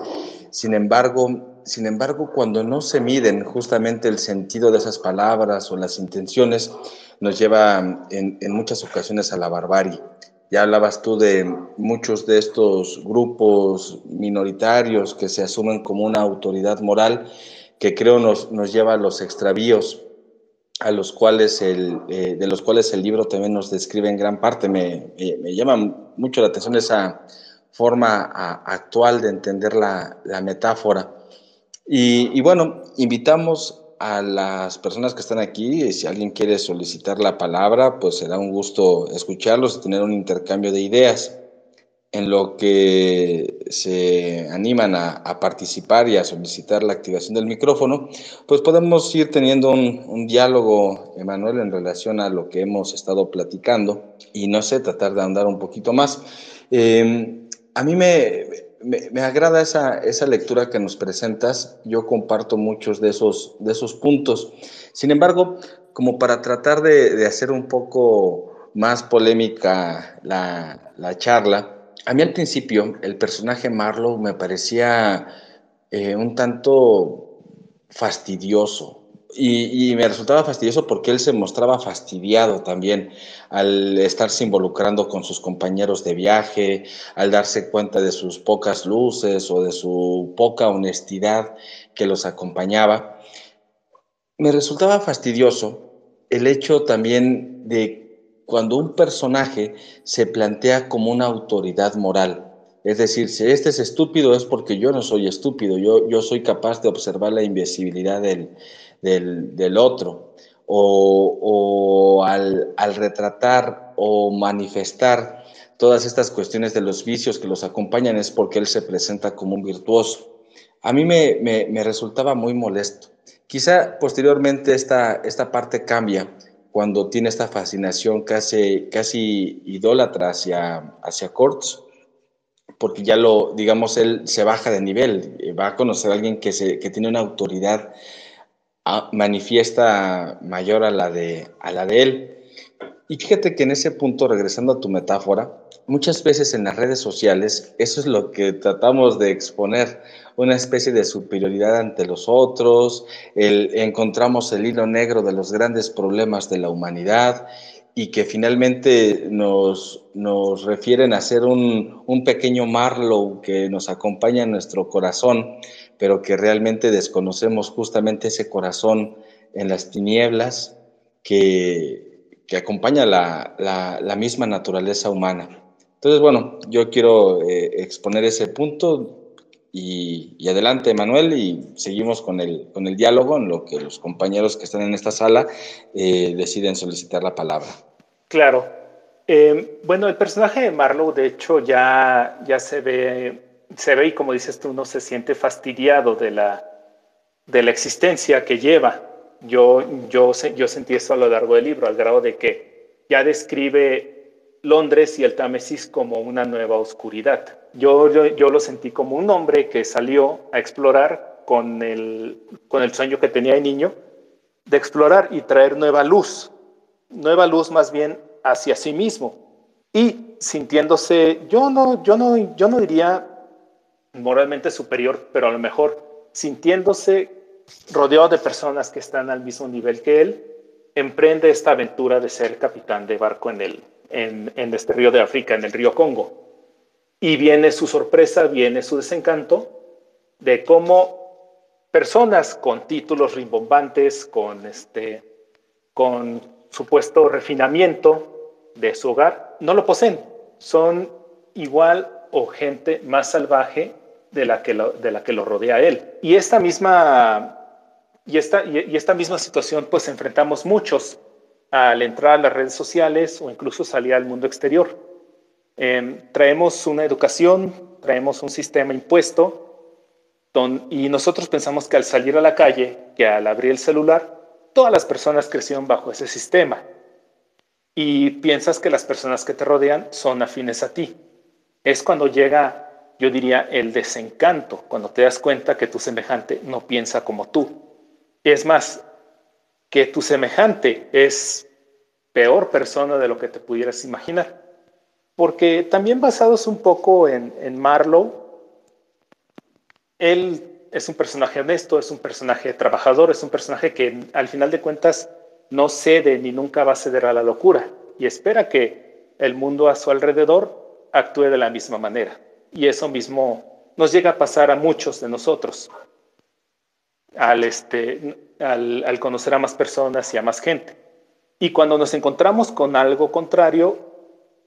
sin embargo, sin embargo, cuando no se miden justamente el sentido de esas palabras o las intenciones, nos lleva en, en muchas ocasiones a la barbarie. Ya hablabas tú de muchos de estos grupos minoritarios que se asumen como una autoridad moral que creo nos, nos lleva a los extravíos a los cuales el, eh, de los cuales el libro también nos describe en gran parte. Me, me, llama mucho la atención esa forma actual de entender la, la metáfora. Y, y, bueno, invitamos a las personas que están aquí. Si alguien quiere solicitar la palabra, pues será un gusto escucharlos y tener un intercambio de ideas. En lo que se animan a, participar y a solicitar la activación del micrófono, pues podemos ir teniendo un, diálogo, Emanuel, en relación a lo que hemos estado platicando y no sé, tratar de andar un poquito más. Eh, a mí me, agrada esa, esa, lectura que nos presentas. Yo comparto muchos de esos, de esos puntos. Sin embargo, como para tratar de, hacer un poco más polémica la, la, charla, a mí al principio el personaje Marlowe me parecía eh, un tanto fastidioso. Y, me resultaba fastidioso porque él se mostraba fastidiado también al estarse involucrando con sus compañeros de viaje, al darse cuenta de sus pocas luces o de su poca honestidad que los acompañaba. Me resultaba fastidioso el hecho también de cuando un personaje se plantea como una autoridad moral. Es decir, si este es estúpido es porque yo no soy estúpido, yo, yo soy capaz de observar la invisibilidad del del, otro, o, al, retratar o manifestar todas estas cuestiones de los vicios que los acompañan es porque él se presenta como un virtuoso. A mí me, resultaba muy molesto. Quizá posteriormente esta, esta parte cambia cuando tiene esta fascinación casi, casi idólatra hacia, hacia Kurtz, porque ya lo, digamos, él se baja de nivel, va a conocer a alguien que, se, que tiene una autoridad manifiesta mayor a la, de, a la de él. Y fíjate que en ese punto, regresando a tu metáfora, muchas veces en las redes sociales, eso es lo que tratamos de exponer, una especie de superioridad ante los otros, encontramos el hilo negro de los grandes problemas de la humanidad y que finalmente nos, nos refieren a ser un, un pequeño Marlow que nos acompaña en nuestro corazón pero que realmente desconocemos justamente ese corazón en las tinieblas que, que acompaña la, la, misma naturaleza humana. Entonces, bueno, yo quiero eh, exponer ese punto y, adelante, Manuel, y seguimos con el, con el diálogo en lo que los compañeros que están en esta sala eh, deciden solicitar la palabra. Claro. Eh, bueno, el personaje de Marlowe, de hecho, ya, ya se, ve, se ve y como dices tú, no se siente fastidiado de la, de la existencia que lleva. Yo, yo, yo sentí eso a lo largo del libro, al grado de que ya describe Londres y el Támesis como una nueva oscuridad. Yo, lo sentí como un hombre que salió a explorar con el, con el sueño que tenía de niño, de explorar y traer nueva luz, nueva luz más bien hacia sí mismo. Y sintiéndose, yo no, yo no, yo no diría moralmente superior, pero a lo mejor sintiéndose rodeado de personas que están al mismo nivel que él, emprende esta aventura de ser capitán de barco en, el, en, este río de África, en el río Congo. Y viene su sorpresa, viene su desencanto de cómo personas con títulos rimbombantes, con, este, con supuesto refinamiento de su hogar, no lo poseen. Son igual o gente más salvaje de la que lo, de la que lo rodea él. Y esta misma, y esta, y esta misma situación pues enfrentamos muchos al entrar a las redes sociales o incluso salir al mundo exterior. Em, traemos una educación, traemos un sistema impuesto y nosotros pensamos que al salir a la calle, que al abrir el celular, todas las personas crecieron bajo ese sistema. Y piensas que las personas que te rodean son afines a ti. Es cuando llega, yo diría, el desencanto, cuando te das cuenta que tu semejante no piensa como tú. Es más, que tu semejante es peor persona de lo que te pudieras imaginar. Porque también basados un poco en, en Marlowe, él es un personaje honesto, es un personaje trabajador, es un personaje que al final de cuentas no cede ni nunca va a ceder a la locura y espera que el mundo a su alrededor actúe de la misma manera. Y eso mismo nos llega a pasar a muchos de nosotros al, este, al, al conocer a más personas y a más gente. Y cuando nos encontramos con algo contrario,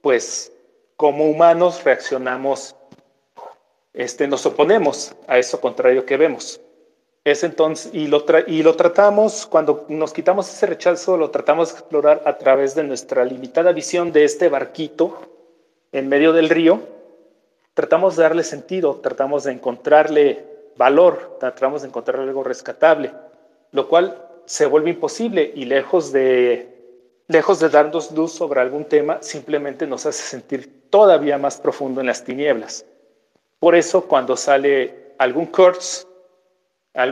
pues como humanos reaccionamos, este, nos oponemos a eso contrario que vemos. Es entonces, y lo, y lo tratamos, cuando nos quitamos ese rechazo, lo tratamos de explorar a través de nuestra limitada visión de este barquito en medio del río. Tratamos de darle sentido, tratamos de encontrarle valor, tratamos de encontrarle algo rescatable, lo cual se vuelve imposible y lejos de lejos de darnos luz sobre algún tema, simplemente nos hace sentir todavía más profundo en las tinieblas. Por eso cuando sale algún course,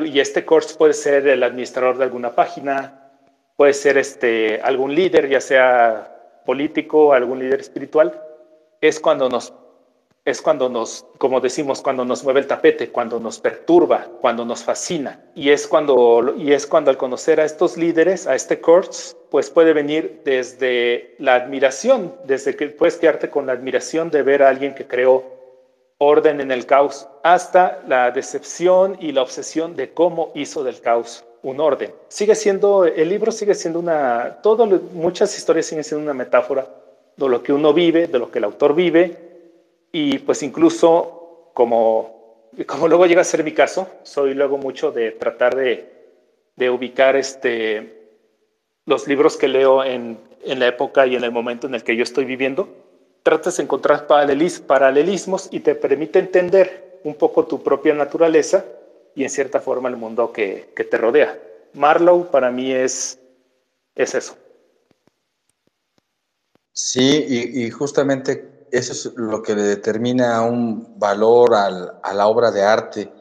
y este course puede ser el administrador de alguna página, puede ser este, algún líder, ya sea político, algún líder espiritual, es cuando nos es cuando nos, como decimos, cuando nos mueve el tapete, cuando nos perturba, cuando nos fascina. Y es cuando, y es cuando al conocer a estos líderes, a este course, pues puede venir desde la admiración, desde que puedes quedarte con la admiración de ver a alguien que creó orden en el caos, hasta la decepción y la obsesión de cómo hizo del caos un orden. Sigue siendo, el libro sigue siendo una, todo, muchas historias siguen siendo una metáfora de lo que uno vive, de lo que el autor vive, y pues incluso como, como luego llega a ser mi caso, soy luego mucho de tratar de, de ubicar este, los libros que leo en, en, la época y en el momento en el que yo estoy viviendo. Tratas de encontrar paralelismos y te permite entender un poco tu propia naturaleza y en cierta forma el mundo que, que te rodea. Marlowe para mí es, es eso. Sí, y justamente eso es lo que le determina un valor a la obra de arte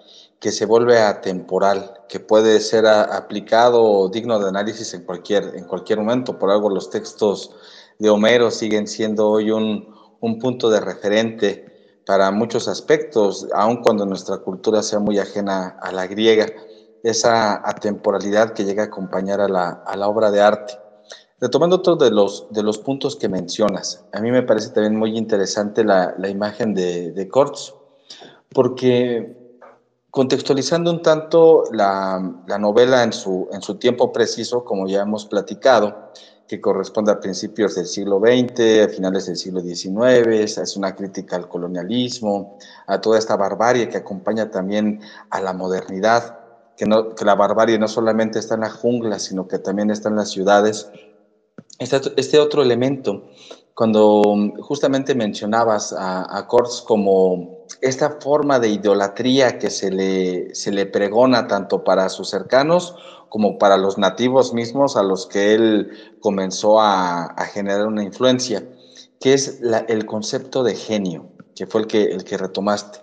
que se vuelve atemporal, que puede ser aplicado o digno de análisis en cualquier, en cualquier momento. Por algo los textos de Homero siguen siendo hoy un, punto de referente para muchos aspectos, aun cuando nuestra cultura sea muy ajena a la griega, esa atemporalidad que llega a acompañar a la obra de arte. Retomando otro de los, de los puntos que mencionas, a mí me parece también muy interesante la, la imagen de, de Kortz, porque contextualizando un tanto la, la, novela en su, en su tiempo preciso, como ya hemos platicado, que corresponde a principios del siglo XX, a finales del siglo XIX, es una crítica al colonialismo, a toda esta barbarie que acompaña también a la modernidad, que, no, que la barbarie no solamente está en la jungla, sino que también está en las ciudades. Este, este otro elemento, cuando justamente mencionabas a, a como esta forma de idolatría que se le, se le pregona tanto para sus cercanos como para los nativos mismos a los que él comenzó a, generar una influencia, que es el concepto de genio, que fue el que, el que retomaste.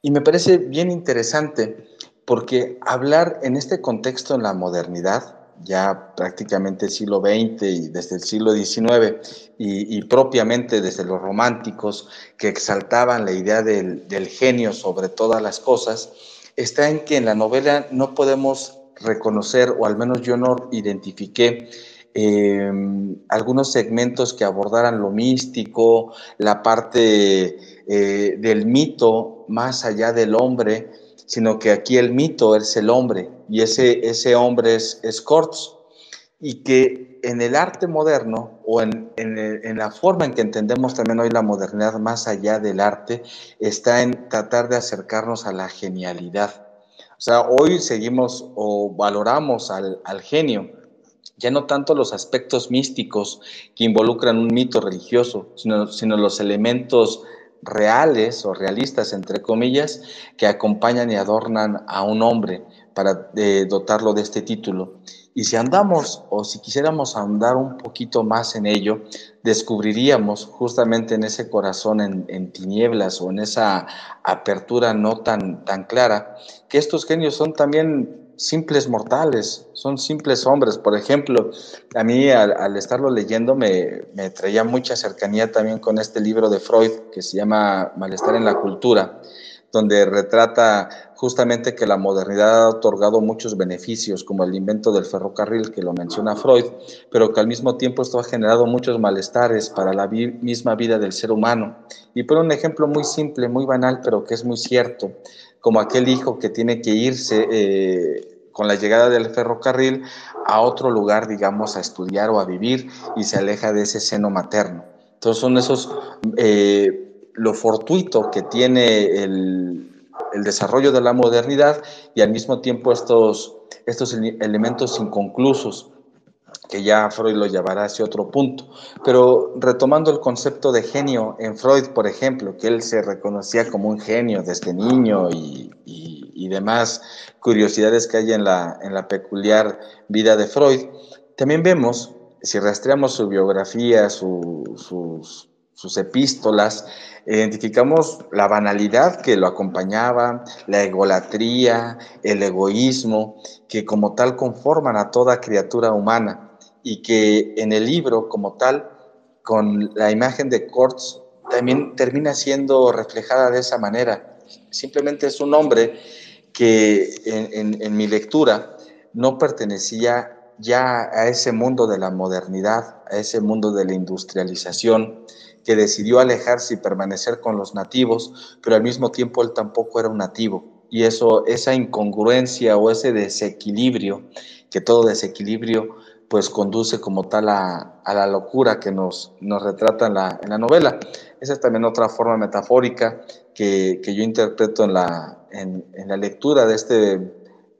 Y me parece bien interesante porque hablar en este contexto en la modernidad, ya prácticamente siglo XX y desde el siglo XIX, y, propiamente desde los románticos que exaltaban la idea del, del genio sobre todas las cosas, está en que en la novela no podemos reconocer, o al menos yo no identifiqué, em, algunos segmentos que abordaran lo místico, la parte eh, del mito más allá del hombre, sino que aquí el mito es el hombre y ese, ese hombre es, es. Y que en el arte moderno o en, en, en, la forma en que entendemos también hoy la modernidad más allá del arte, está en tratar de acercarnos a la genialidad o sea, hoy seguimos o valoramos al, genio, ya no tanto los aspectos místicos que involucran un mito religioso, sino, sino los elementos reales o realistas, entre comillas, que acompañan y adornan a un hombre para eh, dotarlo de este título. Y si andamos o si quisiéramos andar un poquito más en ello, descubriríamos justamente en ese corazón en, tinieblas o en esa apertura no tan, tan clara, que estos genios son también simples mortales, son simples hombres. Por ejemplo, a mí al, estarlo leyendo me, me, traía mucha cercanía también con este libro de Freud que se llama Malestar en la Cultura, donde retrata justamente que la modernidad ha otorgado muchos beneficios, como el invento del ferrocarril que lo menciona Freud, pero que al mismo tiempo esto ha generado muchos malestares para la misma vida del ser humano. Y por un ejemplo muy simple, muy banal, pero que es muy cierto, como aquel hijo que tiene que irse eh, con la llegada del ferrocarril a otro lugar, digamos, a estudiar o a vivir y se aleja de ese seno materno. Entonces son esos... Eh, lo fortuito que tiene el, desarrollo de la modernidad y al mismo tiempo estos, estos elementos inconclusos que ya Freud lo llevará hacia otro punto. Pero retomando el concepto de genio en Freud, por ejemplo, que él se reconocía como un genio desde niño y, demás curiosidades que hay en la, en la peculiar vida de Freud, también vemos, si rastreamos su biografía, sus, sus epístolas, identificamos la banalidad que lo acompañaba, la egolatría, el egoísmo, que como tal conforman a toda criatura humana y que en el libro como tal, con la imagen de Kortz, también termina siendo reflejada de esa manera. Simplemente es un hombre que en mi lectura no pertenecía ya a ese mundo de la modernidad, a ese mundo de la industrialización, que decidió alejarse y permanecer con los nativos, pero al mismo tiempo él tampoco era un nativo. Y eso, esa incongruencia o ese desequilibrio, que todo desequilibrio pues conduce como tal a, la locura que nos, nos retrata en la, en la, novela. Esa es también otra forma metafórica que, que yo interpreto en la, en, en la lectura de este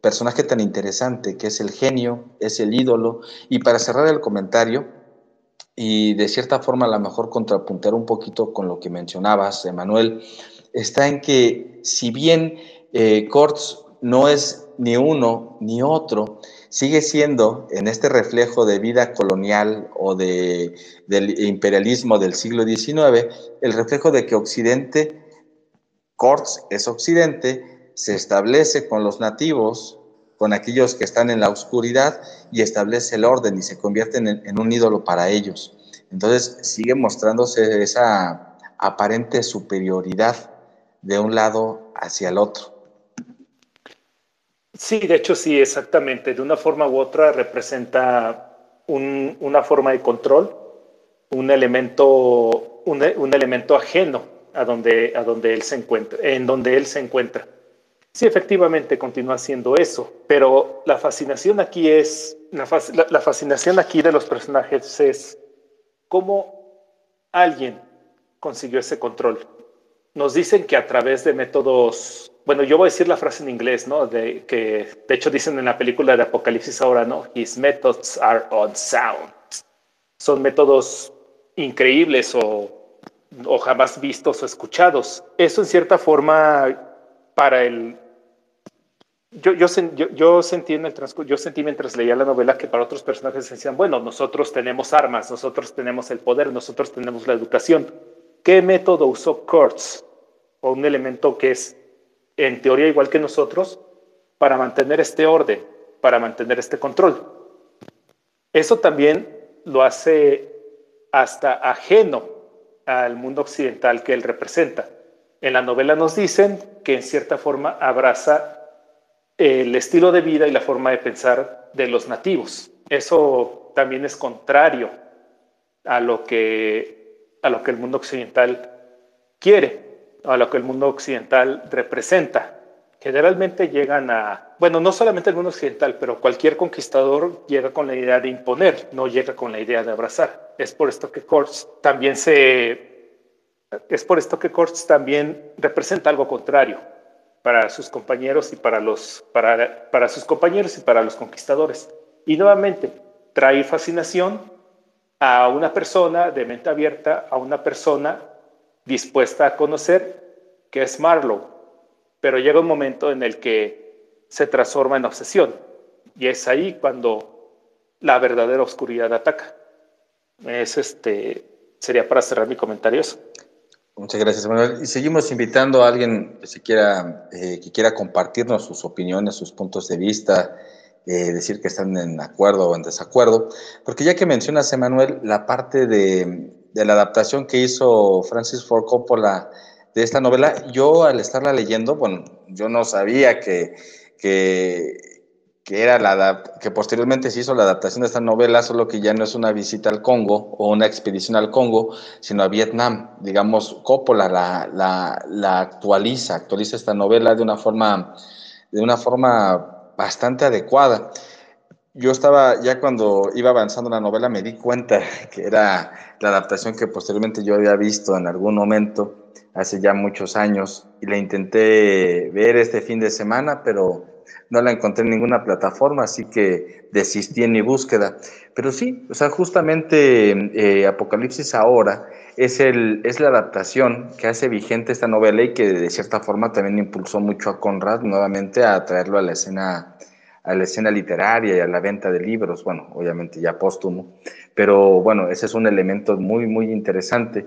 personaje tan interesante que es el genio, es el ídolo. Y para cerrar el comentario, y de cierta forma a lo mejor contrapuntar un poquito con lo que mencionabas, Emanuel, está en que si bien eh, no es ni uno ni otro, sigue siendo en este reflejo de vida colonial o de, del imperialismo del siglo XIX, el reflejo de que Occidente, Kortz es Occidente, se establece con los nativos, con aquellos que están en la oscuridad y establece el orden y se convierte en, un ídolo para ellos. Entonces sigue mostrándose esa aparente superioridad de un lado hacia el otro. Sí, de hecho sí, exactamente. De una forma u otra representa una forma de control, un elemento, un, elemento ajeno a donde, a donde él se encuentra, en donde él se encuentra. Sí, efectivamente continúa siendo eso, pero la fascinación aquí es, la, la fascinación aquí de los personajes es cómo alguien consiguió ese control. Nos dicen que a través de métodos, bueno, yo voy a decir la frase en inglés, ¿no? De que de hecho dicen en la película de Apocalipsis ahora, ¿no? His methods are unsound. Son métodos increíbles o, o jamás vistos o escuchados. Eso en cierta forma para el yo, yo, yo, sentí en el yo sentí mientras leía la novela que para otros personajes decían, bueno, nosotros tenemos armas, nosotros tenemos el poder, nosotros tenemos la educación. ¿Qué método usó Kurtz? O un elemento que es, en teoría, igual que nosotros, para mantener este orden, para mantener este control. Eso también lo hace hasta ajeno al mundo occidental que él representa. En la novela nos dicen que en cierta forma abraza el estilo de vida y la forma de pensar de los nativos. Eso también es contrario a lo que, a lo que el mundo occidental quiere, a lo que el mundo occidental representa. Generalmente llegan a, bueno, no solamente el mundo occidental, pero cualquier conquistador llega con la idea de imponer, no llega con la idea de abrazar. Es por esto que Kurtz también se, es por esto que Kurtz también representa algo contrario para sus compañeros y para los para, para sus compañeros y para los conquistadores. Y nuevamente trae fascinación a una persona de mente abierta, a una persona dispuesta a conocer que es Marlowe. Pero llega un momento en el que se transforma en obsesión y es ahí cuando la verdadera oscuridad ataca. Es este sería para cerrar mi comentario eso. Muchas gracias, Manuel. Y seguimos invitando a alguien que, se quiera, eh, que quiera compartirnos sus opiniones, sus puntos de vista, eh, decir que están en acuerdo o en desacuerdo, porque ya que mencionas, Emanuel, la parte de, de, la adaptación que hizo Francis Ford Coppola de esta novela, yo al estarla leyendo, bueno, yo no sabía que, que que era la que posteriormente se hizo la adaptación de esta novela, solo que ya no es una visita al Congo o una expedición al Congo, sino a Vietnam. Digamos, Coppola la, la, la actualiza, actualiza esta novela de una forma, de una forma bastante adecuada. Yo estaba, ya cuando iba avanzando la novela, me di cuenta que era la adaptación que posteriormente yo había visto en algún momento, hace ya muchos años, y la intenté ver este fin de semana, pero no la encontré en ninguna plataforma, así que desistí en mi búsqueda. Pero sí, o sea, justamente eh, Apocalipsis ahora es, el, es la adaptación que hace vigente esta novela y que de cierta forma también impulsó mucho a Conrad nuevamente a traerlo a la escena a la escena literaria y a la venta de libros, bueno, obviamente ya póstumo, pero bueno, ese es un elemento muy, muy interesante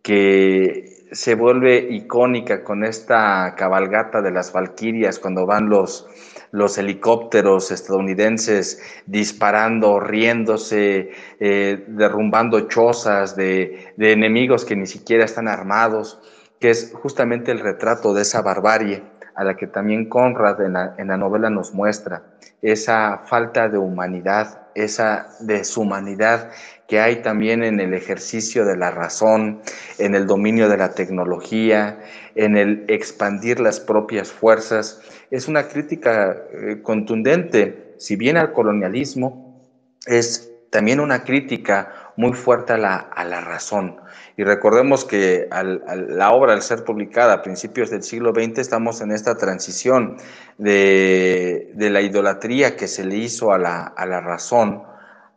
que se vuelve icónica con esta cabalgata de las Valquirias cuando van los, los helicópteros estadounidenses disparando, riéndose, eh, derrumbando chozas de, enemigos que ni siquiera están armados, que es justamente el retrato de esa barbarie a la que también Conrad en la, en la novela nos muestra, esa falta de humanidad, esa deshumanidad que hay también en el ejercicio de la razón, en el dominio de la tecnología, en el expandir las propias fuerzas es una crítica eh, contundente, si bien al colonialismo, es también una crítica muy fuerte a la, razón. Y recordemos que la obra, al ser publicada a principios del siglo XX, estamos en esta transición de, la idolatría que se le hizo a la, a la, razón,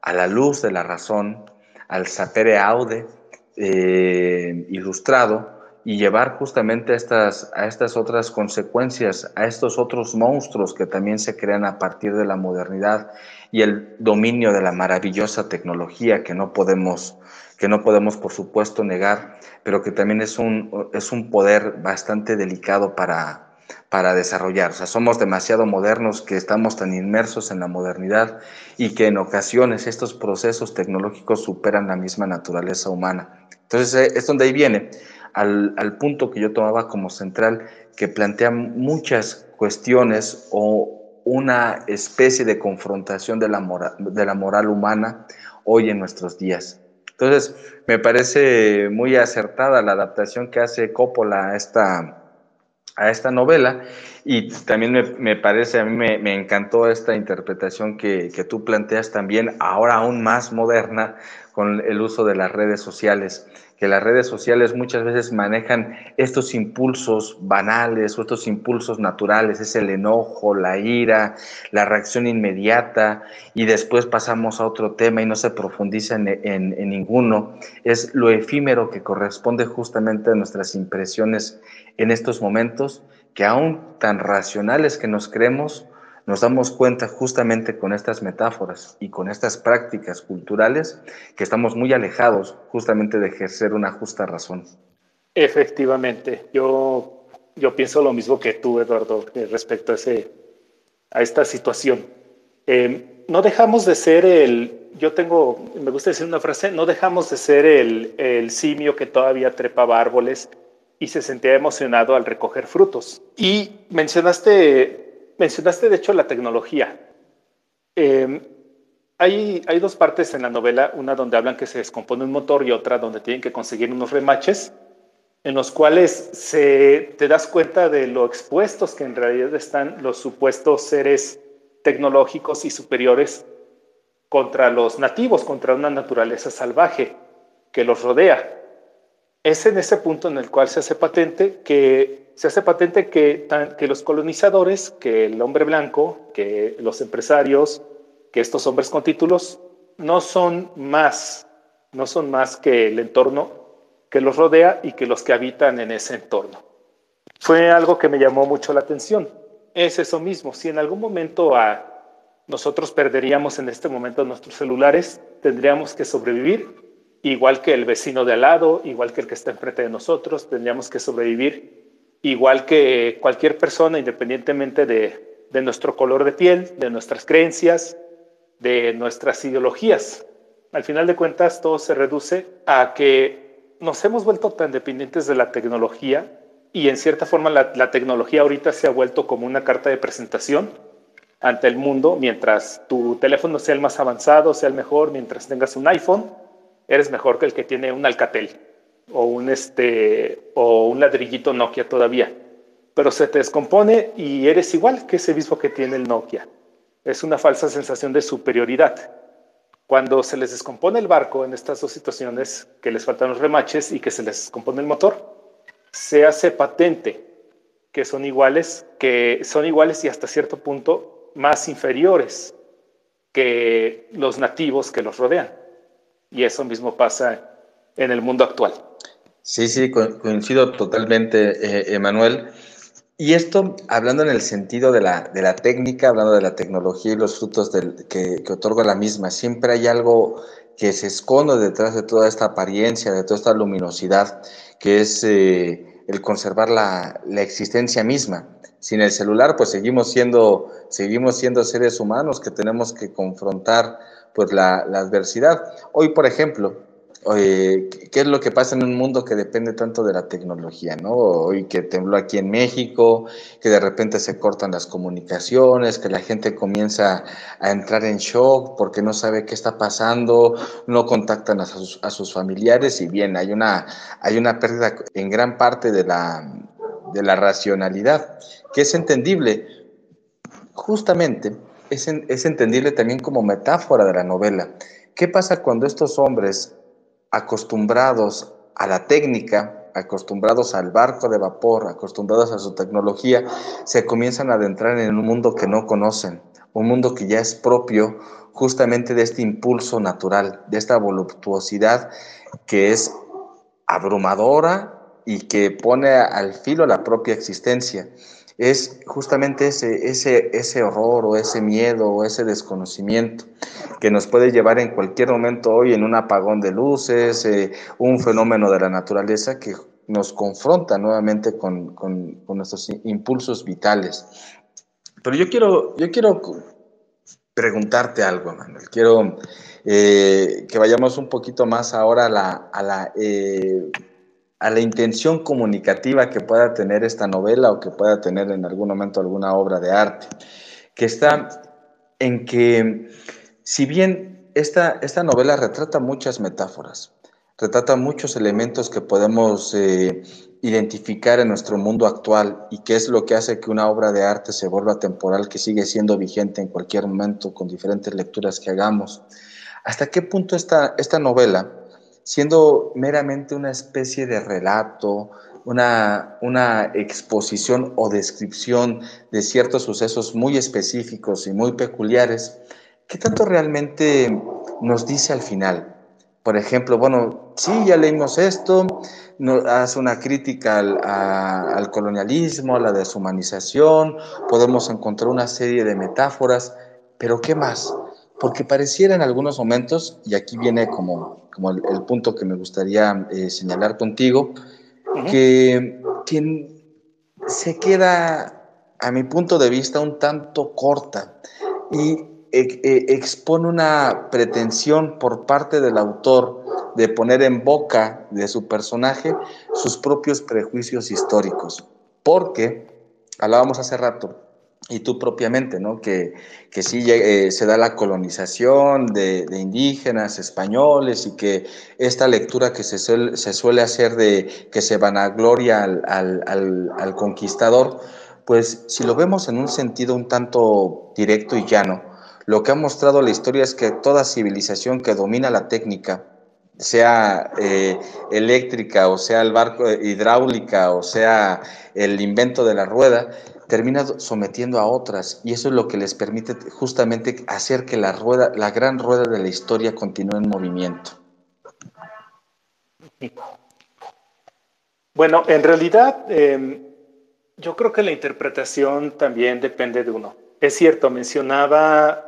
a la luz de la razón, al sapere aude eh, ilustrado, y llevar justamente a estas, a estas otras consecuencias, a estos otros monstruos que también se crean a partir de la modernidad y el dominio de la maravillosa tecnología que no podemos, que no podemos por supuesto negar, pero que también es un, es un poder bastante delicado para, para desarrollar. O sea, somos demasiado modernos que estamos tan inmersos en la modernidad y que en ocasiones estos procesos tecnológicos superan la misma naturaleza humana. Entonces, eh, es donde ahí viene al, punto que yo tomaba como central, que plantea muchas cuestiones o una especie de confrontación de la, moral, de la moral humana hoy en nuestros días. Entonces, me parece muy acertada la adaptación que hace Coppola a esta, a esta novela Y también me, parece, a mí me, encantó esta interpretación que, que, tú planteas también, ahora aún más moderna, con el uso de las redes sociales que las redes sociales muchas veces manejan estos impulsos banales o estos impulsos naturales, es el enojo, la ira, la reacción inmediata y después pasamos a otro tema y no se profundiza en, ninguno. Es lo efímero que corresponde justamente a nuestras impresiones en estos momentos que aún tan racionales que nos creemos, nos damos cuenta justamente con estas metáforas y con estas prácticas culturales que estamos muy alejados justamente de ejercer una justa razón. Efectivamente, yo, yo pienso lo mismo que tú, Eduardo, respecto a, ese, a esta situación. Em, no dejamos de ser el, yo tengo, me gusta decir una frase, no dejamos de ser el, el simio que todavía trepaba árboles y se sentía emocionado al recoger frutos. Y mencionaste Mencionaste, de hecho, la tecnología. Em, hay, hay, dos partes en la novela, una donde hablan que se descompone un motor y otra donde tienen que conseguir unos remaches, en los cuales se, te das cuenta de lo expuestos que en realidad están los supuestos seres tecnológicos y superiores contra los nativos, contra una naturaleza salvaje que los rodea. Es en ese punto en el cual se hace patente que se hace patente que, los colonizadores, que el hombre blanco, que los empresarios, que estos hombres con títulos, no son más, no son más que el entorno que los rodea y que los que habitan en ese entorno. Fue algo que me llamó mucho la atención. Es eso mismo, si en algún momento a, nosotros perderíamos en este momento nuestros celulares, tendríamos que sobrevivir, igual que el vecino de al lado, igual que el que está enfrente de nosotros, tendríamos que sobrevivir igual que cualquier persona, independientemente de, nuestro color de piel, de nuestras creencias, de nuestras ideologías. Al final de cuentas, todo se reduce a que nos hemos vuelto tan dependientes de la tecnología y en cierta forma la, la, tecnología ahorita se ha vuelto como una carta de presentación ante el mundo, mientras tu teléfono sea el más avanzado, sea el mejor, mientras tengas un iPhone, eres mejor que el que tiene un Alcatel o un, este, o un ladrillito Nokia todavía, pero se te descompone y eres igual que ese mismo que tiene el Nokia. Es una falsa sensación de superioridad. Cuando se les descompone el barco en estas dos situaciones, que les faltan los remaches y que se les descompone el motor, se hace patente que son iguales, que son iguales y hasta cierto punto más inferiores que los nativos que los rodean. Y eso mismo pasa en el mundo actual. Sí, sí, coincido totalmente, eh, Emanuel. Y esto, hablando en el sentido de la, de la técnica, hablando de la tecnología y los frutos del, que, otorga la misma, siempre hay algo que se esconde detrás de toda esta apariencia, de toda esta luminosidad, que es eh, el conservar la, la, existencia misma. Sin el celular, pues seguimos siendo, seguimos siendo seres humanos que tenemos que confrontar pues, la adversidad. Hoy, por ejemplo, Oye, ¿qué es lo que pasa en un mundo que depende tanto de la tecnología, ¿no? Hoy que tembló aquí en México, que de repente se cortan las comunicaciones, que la gente comienza a entrar en shock porque no sabe qué está pasando, no contactan a sus, a sus familiares y bien, hay una, hay una pérdida en gran parte de la, de la racionalidad, que es entendible. Justamente, es, es entendible también como metáfora de la novela. ¿Qué pasa cuando estos hombres acostumbrados a la técnica, acostumbrados al barco de vapor, acostumbrados a su tecnología, se comienzan a adentrar en un mundo que no conocen, un mundo que ya es propio justamente de este impulso natural, de esta voluptuosidad que es abrumadora y que pone al filo la propia existencia es justamente ese, ese, ese horror o ese miedo o ese desconocimiento que nos puede llevar en cualquier momento hoy en un apagón de luces, eh, un fenómeno de la naturaleza que nos confronta nuevamente con, con, nuestros impulsos vitales. Pero yo quiero, yo quiero preguntarte algo, Manuel. Quiero eh, que vayamos un poquito más ahora a la, a la eh, a la intención comunicativa que pueda tener esta novela o que pueda tener en algún momento alguna obra de arte, que está en que, si bien esta, esta novela retrata muchas metáforas, retrata muchos elementos que podemos eh, identificar en nuestro mundo actual y que es lo que hace que una obra de arte se vuelva temporal, que sigue siendo vigente en cualquier momento con diferentes lecturas que hagamos. ¿Hasta qué punto esta, esta novela, siendo meramente una especie de relato, una, una exposición o descripción de ciertos sucesos muy específicos y muy peculiares, ¿qué tanto realmente nos dice al final? Por ejemplo, bueno, sí, ya leímos esto, hace una crítica al, colonialismo, a la deshumanización, podemos encontrar una serie de metáforas, pero ¿qué más? Porque pareciera en algunos momentos, y aquí viene como, como el, punto que me gustaría eh, señalar contigo, que quien se queda, a mi punto de vista, un tanto corta y e, e, expone una pretensión por parte del autor de poner en boca de su personaje sus propios prejuicios históricos. Porque, hablábamos hace rato, y tú propiamente, ¿no? Que, que sí eh, se da la colonización de, indígenas, españoles, y que esta lectura que se suele, hacer de que se vanagloria al, al, al conquistador, pues si lo vemos en un sentido un tanto directo y llano, lo que ha mostrado la historia es que toda civilización que domina la técnica, sea eh, eléctrica o sea el barco eh, hidráulica o sea el invento de la rueda, termina sometiendo a otras y eso es lo que les permite justamente hacer que la rueda, la gran rueda de la historia continúe en movimiento. Bueno, en realidad em, yo creo que la interpretación también depende de uno. Es cierto, mencionaba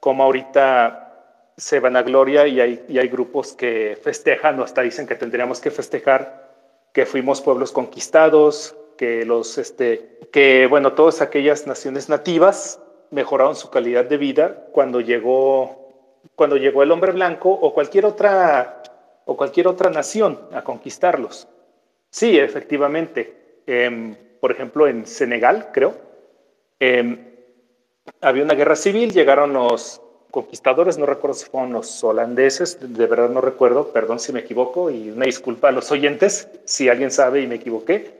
como ahorita se van a gloria y hay, y hay grupos que festejan o hasta dicen que tendríamos que festejar que fuimos pueblos conquistados, que los, este, que bueno, todas aquellas naciones nativas mejoraron su calidad de vida cuando llegó, cuando llegó el hombre blanco o cualquier otra, o cualquier otra nación a conquistarlos. Sí, efectivamente. Em, por ejemplo, en Senegal, creo, em, había una guerra civil, llegaron los conquistadores, no recuerdo si fueron los holandeses, de verdad no recuerdo, perdón si me equivoco y una disculpa a los oyentes si alguien sabe y me equivoqué.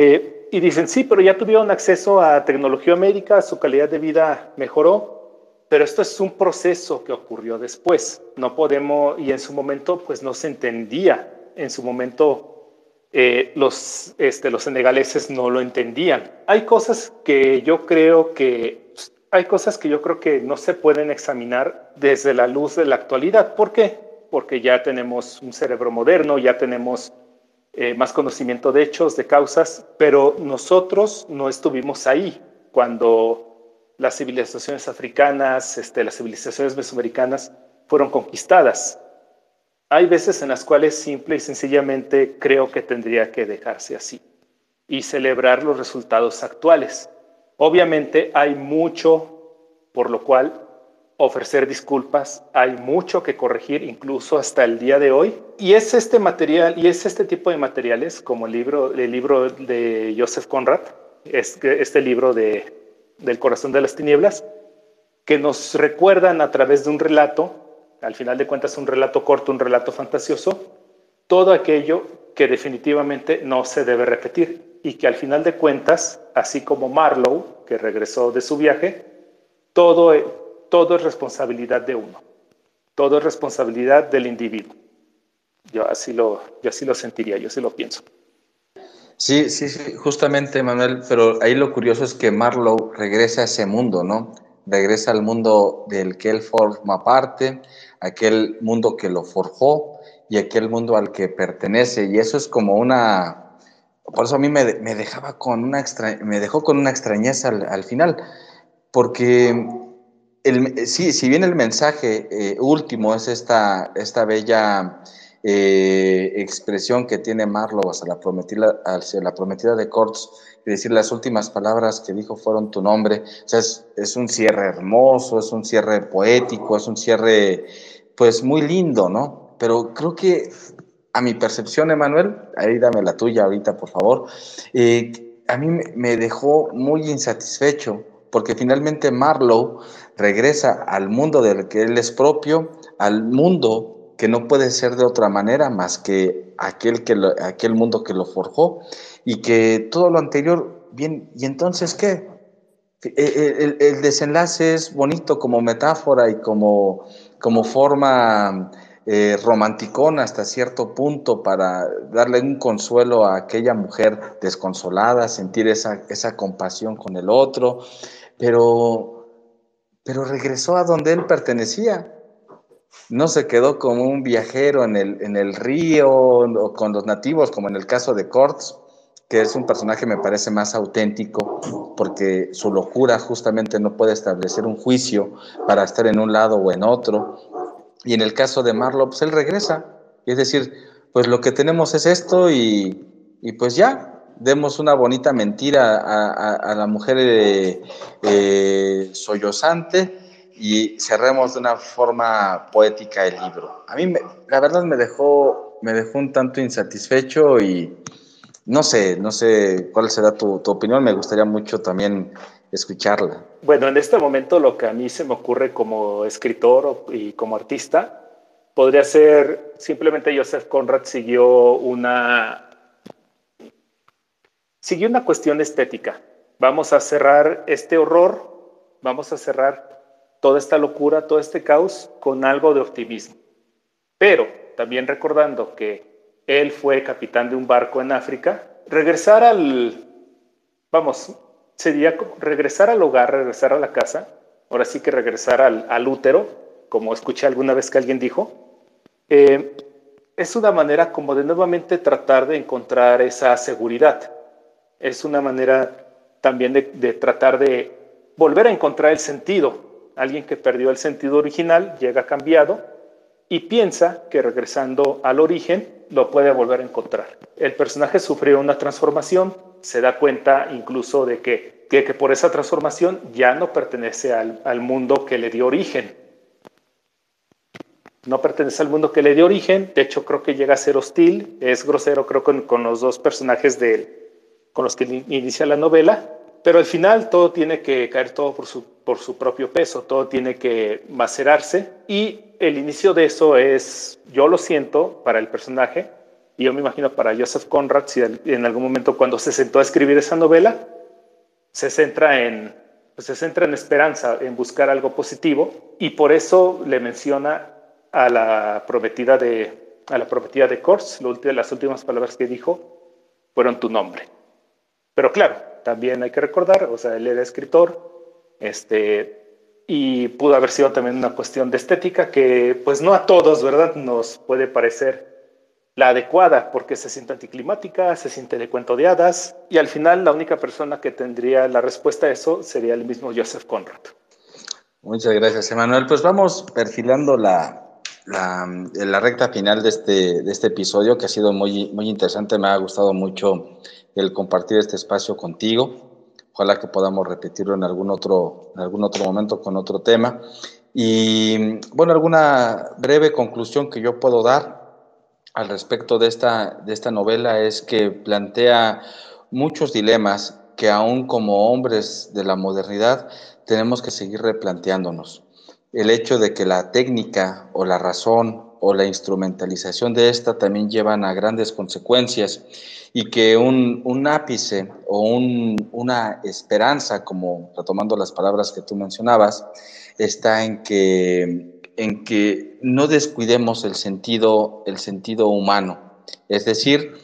Eh, y dicen, sí, pero ya tuvieron acceso a tecnología médica, su calidad de vida mejoró, pero esto es un proceso que ocurrió después. No podemos, y en su momento, pues no se entendía. En su momento, eh, los, este, los senegaleses no lo entendían. Hay cosas que yo creo que hay cosas que yo creo que no se pueden examinar desde la luz de la actualidad. ¿Por qué? Porque ya tenemos un cerebro moderno, ya tenemos eh, más conocimiento de hechos, de causas, pero nosotros no estuvimos ahí cuando las civilizaciones africanas, este, las civilizaciones mesoamericanas fueron conquistadas. Hay veces en las cuales simple y sencillamente creo que tendría que dejarse así y celebrar los resultados actuales. Obviamente hay mucho por lo cual ofrecer disculpas, hay mucho que corregir incluso hasta el día de hoy. Y es este material y es este tipo de materiales como el libro, el libro de Joseph Conrad, este, libro de, del corazón de las tinieblas, que nos recuerdan a través de un relato, al final de cuentas un relato corto, un relato fantasioso, todo aquello que definitivamente no se debe repetir y que al final de cuentas, así como Marlowe, que regresó de su viaje, todo, todo es responsabilidad de uno, todo es responsabilidad del individuo. Yo así lo, yo así lo sentiría, yo así lo pienso. Sí, sí, sí, justamente, Manuel, pero ahí lo curioso es que Marlowe regresa a ese mundo, ¿no? Regresa al mundo del que él forma parte, aquel mundo que lo forjó y aquel mundo al que pertenece. Y eso es como una, por eso a mí me, dejaba con una extra, me dejó con una extrañeza al, final, porque el, sí, si bien el mensaje eh, último es esta, esta bella eh, expresión que tiene Marlowe hacia la prometida, hacia la prometida de Corts, y decir las últimas palabras que dijo fueron tu nombre, o sea, es, es un cierre hermoso, es un cierre poético, es un cierre pues muy lindo, ¿no? Pero creo que a mi percepción, Emanuel, ahí dame la tuya ahorita, por favor, eh, a mí me dejó muy insatisfecho, porque finalmente Marlowe regresa al mundo del que él es propio, al mundo que no puede ser de otra manera más que aquel, que aquel mundo que lo forjó y que todo lo anterior, bien, ¿y entonces qué? E, e, el, el, desenlace es bonito como metáfora y como, como forma eh, hasta cierto punto para darle un consuelo a aquella mujer desconsolada, sentir esa, esa compasión con el otro, pero, pero regresó a donde él pertenecía. No se quedó como un viajero en el, en el río o con los nativos, como en el caso de Kortz, que es un personaje me parece más auténtico porque su locura justamente no puede establecer un juicio para estar en un lado o en otro y en el caso de Marlowe, pues él regresa. Es decir, pues lo que tenemos es esto y, pues ya, demos una bonita mentira a, la mujer eh, eh, sollozante y cerremos de una forma poética el libro. A mí, la verdad, me dejó, me dejó un tanto insatisfecho y no sé, no sé cuál será tu, tu opinión. Me gustaría mucho también escucharla. Bueno, en este momento lo que a mí se me ocurre como escritor y como artista podría ser simplemente Joseph Conrad siguió una siguió una cuestión estética. Vamos a cerrar este horror, vamos a cerrar toda esta locura, todo este caos con algo de optimismo. Pero también recordando que él fue capitán de un barco en África, regresar al vamos, sería regresar al hogar, regresar a la casa, ahora sí que regresar al, útero, como escuché alguna vez que alguien dijo, eh, es una manera como de nuevamente tratar de encontrar esa seguridad. Es una manera también de, de tratar de volver a encontrar el sentido. Alguien que perdió el sentido original llega cambiado y piensa que regresando al origen lo puede volver a encontrar. El personaje sufrió una transformación, se da cuenta incluso de que, que, por esa transformación ya no pertenece al, al, mundo que le dio origen. No pertenece al mundo que le dio origen, de hecho creo que llega a ser hostil, es grosero creo con, con los dos personajes de, con los que inicia la novela, pero al final todo tiene que caer todo por su, por su propio peso, todo tiene que macerarse y el inicio de eso es, yo lo siento para el personaje, y yo me imagino para Joseph Conrad, si en algún momento cuando se sentó a escribir esa novela, se centra en, pues se centra en esperanza, en buscar algo positivo, y por eso le menciona a la prometida de, a la prometida de Kors, las últimas palabras que dijo fueron tu nombre. Pero claro, también hay que recordar, o sea, él era escritor, este, y pudo haber sido también una cuestión de estética que, pues no a todos, ¿verdad? Nos puede parecer la adecuada, porque se siente anticlimática, se siente de cuento de hadas, y al final la única persona que tendría la respuesta a eso sería el mismo Joseph Conrad. Muchas gracias, Emanuel. Pues vamos perfilando la, la, recta final de este, de este episodio, que ha sido muy, muy interesante. Me ha gustado mucho el compartir este espacio contigo. Ojalá que podamos repetirlo en algún otro, en algún otro momento con otro tema. Y bueno, alguna breve conclusión que yo puedo dar al respecto de esta, de esta novela es que plantea muchos dilemas que aún como hombres de la modernidad tenemos que seguir replanteándonos. El hecho de que la técnica o la razón o la instrumentalización de esta también llevan a grandes consecuencias. Y que un, un ápice o un, una esperanza, como retomando las palabras que tú mencionabas, está en que en que no descuidemos el sentido, el sentido humano, es decir,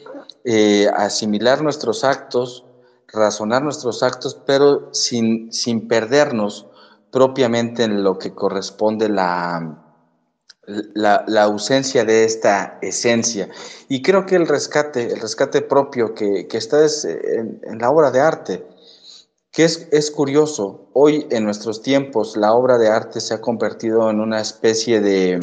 eh, asimilar nuestros actos, razonar nuestros actos, pero sin, sin perdernos propiamente en lo que corresponde la, la, la, ausencia de esta esencia. Y creo que el rescate, el rescate propio que, que está en, en, la obra de arte, que es, curioso, hoy en nuestros tiempos la obra de arte se ha convertido en una especie de,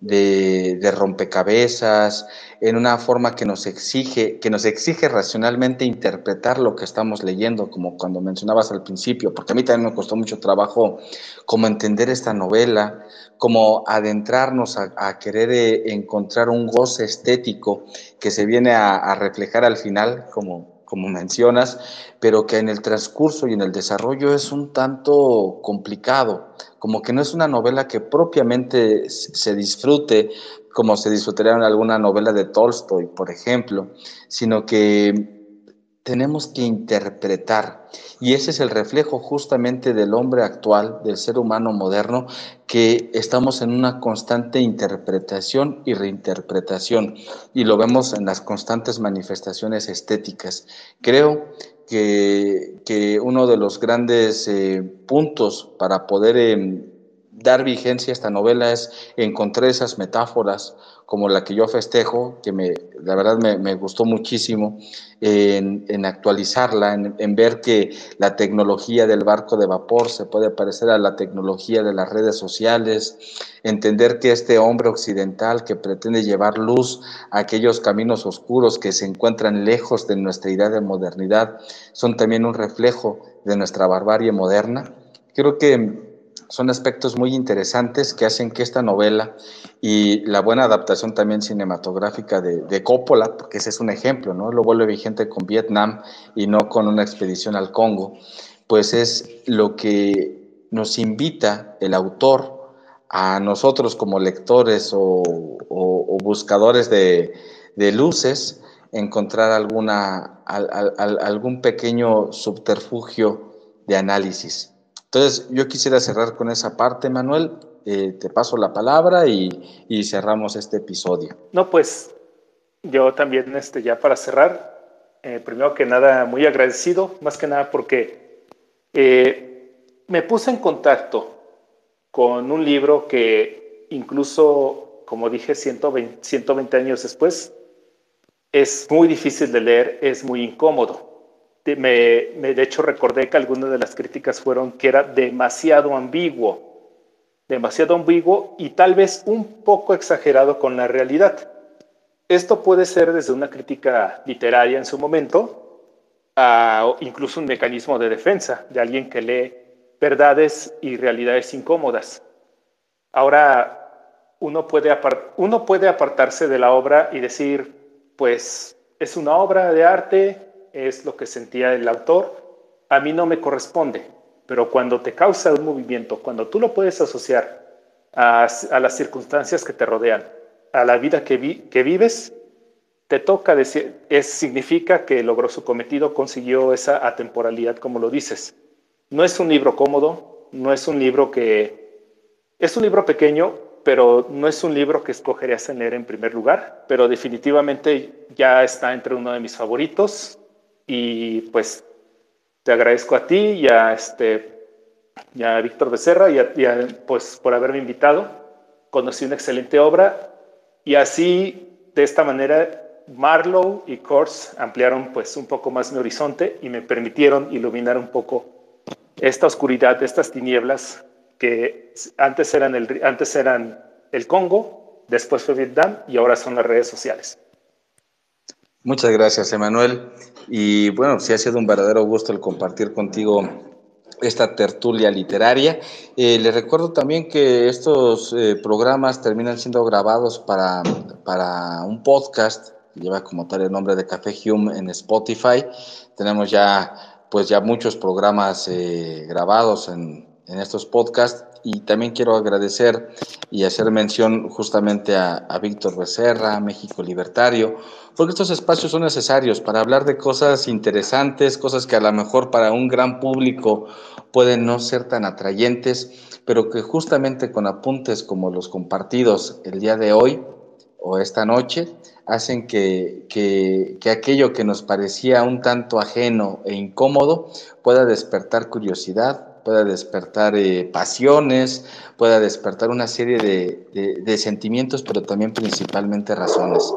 de, rompecabezas, en una forma que nos exige, que nos exige racionalmente interpretar lo que estamos leyendo, como cuando mencionabas al principio, porque a mí también me costó mucho trabajo como entender esta novela, como adentrarnos a, querer eh, encontrar un goce estético que se viene a, reflejar al final, como como mencionas, pero que en el transcurso y en el desarrollo es un tanto complicado, como que no es una novela que propiamente se disfrute como se disfrutaría en alguna novela de Tolstoy, por ejemplo, sino que tenemos que interpretar. Y ese es el reflejo justamente del hombre actual, del ser humano moderno, que estamos en una constante interpretación y reinterpretación. Y lo vemos en las constantes manifestaciones estéticas. Creo que, uno de los grandes eh, puntos para poder em, dar vigencia a esta novela es encontrar esas metáforas como la que yo festejo, que me, la verdad me, gustó muchísimo, en, actualizarla, en, ver que la tecnología del barco de vapor se puede parecer a la tecnología de las redes sociales, entender que este hombre occidental que pretende llevar luz a aquellos caminos oscuros que se encuentran lejos de nuestra idea de modernidad, son también un reflejo de nuestra barbarie moderna. Creo que son aspectos muy interesantes que hacen que esta novela y la buena adaptación también cinematográfica de, Coppola, porque ese es un ejemplo, ¿no? Lo vuelve vigente con Vietnam y no con una expedición al Congo, pues es lo que nos invita el autor a nosotros como lectores o, buscadores de, luces, encontrar alguna, algún pequeño subterfugio de análisis. Entonces, yo quisiera cerrar con esa parte, Manuel. Eh, te paso la palabra y, cerramos este episodio. No, pues yo también, este, ya para cerrar, eh, primero que nada, muy agradecido, más que nada porque eh, me puse en contacto con un libro que incluso, como dije, 120, 120 años después, es muy difícil de leer, es muy incómodo de hecho recordé que algunas de las críticas fueron que era demasiado ambiguo, demasiado ambiguo y tal vez un poco exagerado con la realidad. Esto puede ser desde una crítica literaria en su momento a incluso un mecanismo de defensa de alguien que lee verdades y realidades incómodas. Ahora, uno puede, uno puede apartarse de la obra y decir, pues es una obra de arte, es lo que sentía el autor, a mí no me corresponde, pero cuando te causa un movimiento, cuando tú lo puedes asociar a, las circunstancias que te rodean, a la vida que, que vives, te toca decir, es, significa que logró su cometido, consiguió esa atemporalidad, como lo dices. No es un libro cómodo, no es un libro que... Es un libro pequeño, pero no es un libro que escogerías en leer en primer lugar, pero definitivamente ya está entre uno de mis favoritos. Y pues te agradezco a ti y a, este, a Víctor Becerra y, pues, por haberme invitado. Conocí una excelente obra y así, de esta manera, Marlowe y Kors ampliaron pues un poco más mi horizonte y me permitieron iluminar un poco esta oscuridad, estas tinieblas que antes eran el, antes eran el Congo, después fue Vietnam y ahora son las redes sociales. Muchas gracias, Emanuel. Y bueno, sí ha sido un verdadero gusto el compartir contigo esta tertulia literaria. Eh, les recuerdo también que estos eh, programas terminan siendo grabados para, para un podcast que lleva como tal el nombre de Café Hume en Spotify. Tenemos ya pues ya muchos programas eh, grabados en, en estos podcasts y también quiero agradecer y hacer mención justamente a, Víctor Becerra, México Libertario, porque estos espacios son necesarios para hablar de cosas interesantes, cosas que a lo mejor para un gran público pueden no ser tan atrayentes, pero que justamente con apuntes como los compartidos el día de hoy o esta noche, hacen que, que, que, aquello que nos parecía un tanto ajeno e incómodo pueda despertar curiosidad, pueda despertar eh, pasiones, pueda despertar una serie de, sentimientos, pero también principalmente razones.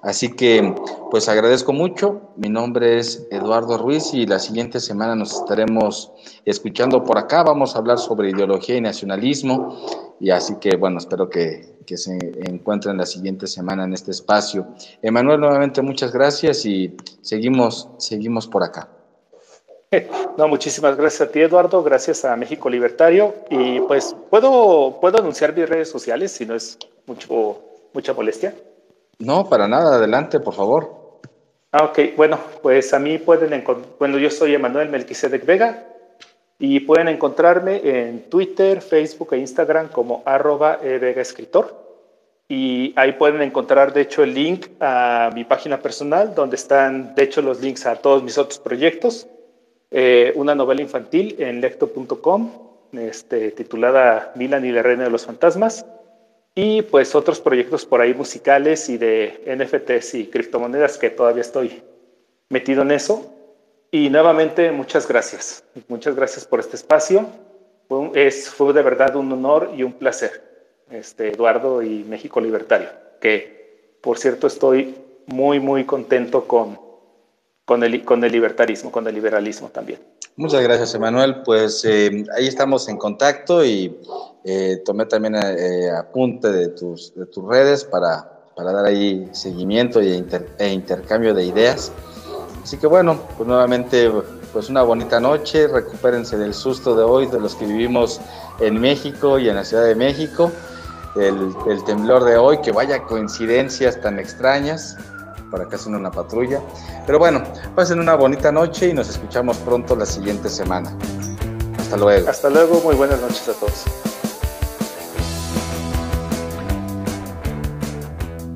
Así que, pues agradezco mucho. Mi nombre es Eduardo Ruiz y la siguiente semana nos estaremos escuchando por acá. Vamos a hablar sobre ideología y nacionalismo. Y así que, bueno, espero que, que se encuentren la siguiente semana en este espacio. Emanuel, nuevamente muchas gracias y seguimos, seguimos por acá. No, muchísimas gracias a ti, Eduardo. Gracias a México Libertario. Y pues, ¿puedo, ¿puedo anunciar mis redes sociales si no es mucho, mucha molestia? No, para nada. Adelante, por favor. Ah, ok. Bueno, pues a mí pueden encontrar, bueno, yo soy Emanuel Melquisedec Vega y pueden encontrarme en Twitter, Facebook e Instagram como arroba Escritor. Y ahí pueden encontrar, de hecho, el link a mi página personal, donde están, de hecho, los links a todos mis otros proyectos. Eh, una novela infantil en lecto.com, este, titulada Milan y la Reina de los Fantasmas. Y pues otros proyectos por ahí musicales y de NFTs y criptomonedas que todavía estoy metido en eso. Y nuevamente, muchas gracias. Muchas gracias por este espacio. Fue, es, fue de verdad un honor y un placer este, Eduardo y México Libertario, que por cierto estoy muy, muy contento con, con, el, con el libertarismo, con el liberalismo también. Muchas gracias, Emanuel. Pues eh, ahí estamos en contacto y eh, tomé también eh, apunte de tus, de tus redes para, para dar ahí seguimiento e, e intercambio de ideas. Así que bueno, pues nuevamente pues una bonita noche, recupérense del susto de hoy, de los que vivimos en México y en la Ciudad de México el, temblor de hoy, que vaya coincidencias tan extrañas. Por acá son una patrulla. Pero bueno, pasen una bonita noche y nos escuchamos pronto la siguiente semana. Hasta luego. Hasta luego, muy buenas noches a todos.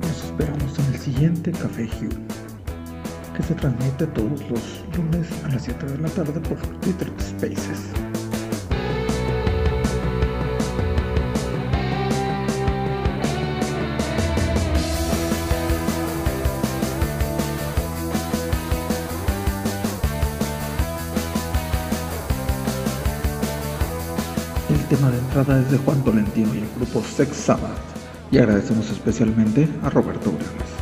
Nos esperamos en el siguiente Café Hugh, que se transmite todos los lunes a las 7 de la tarde por Twitter Spaces. Tema de entrada es de Juan Tolentino y el grupo Sex Sabbath. Y agradecemos especialmente a Roberto Breves.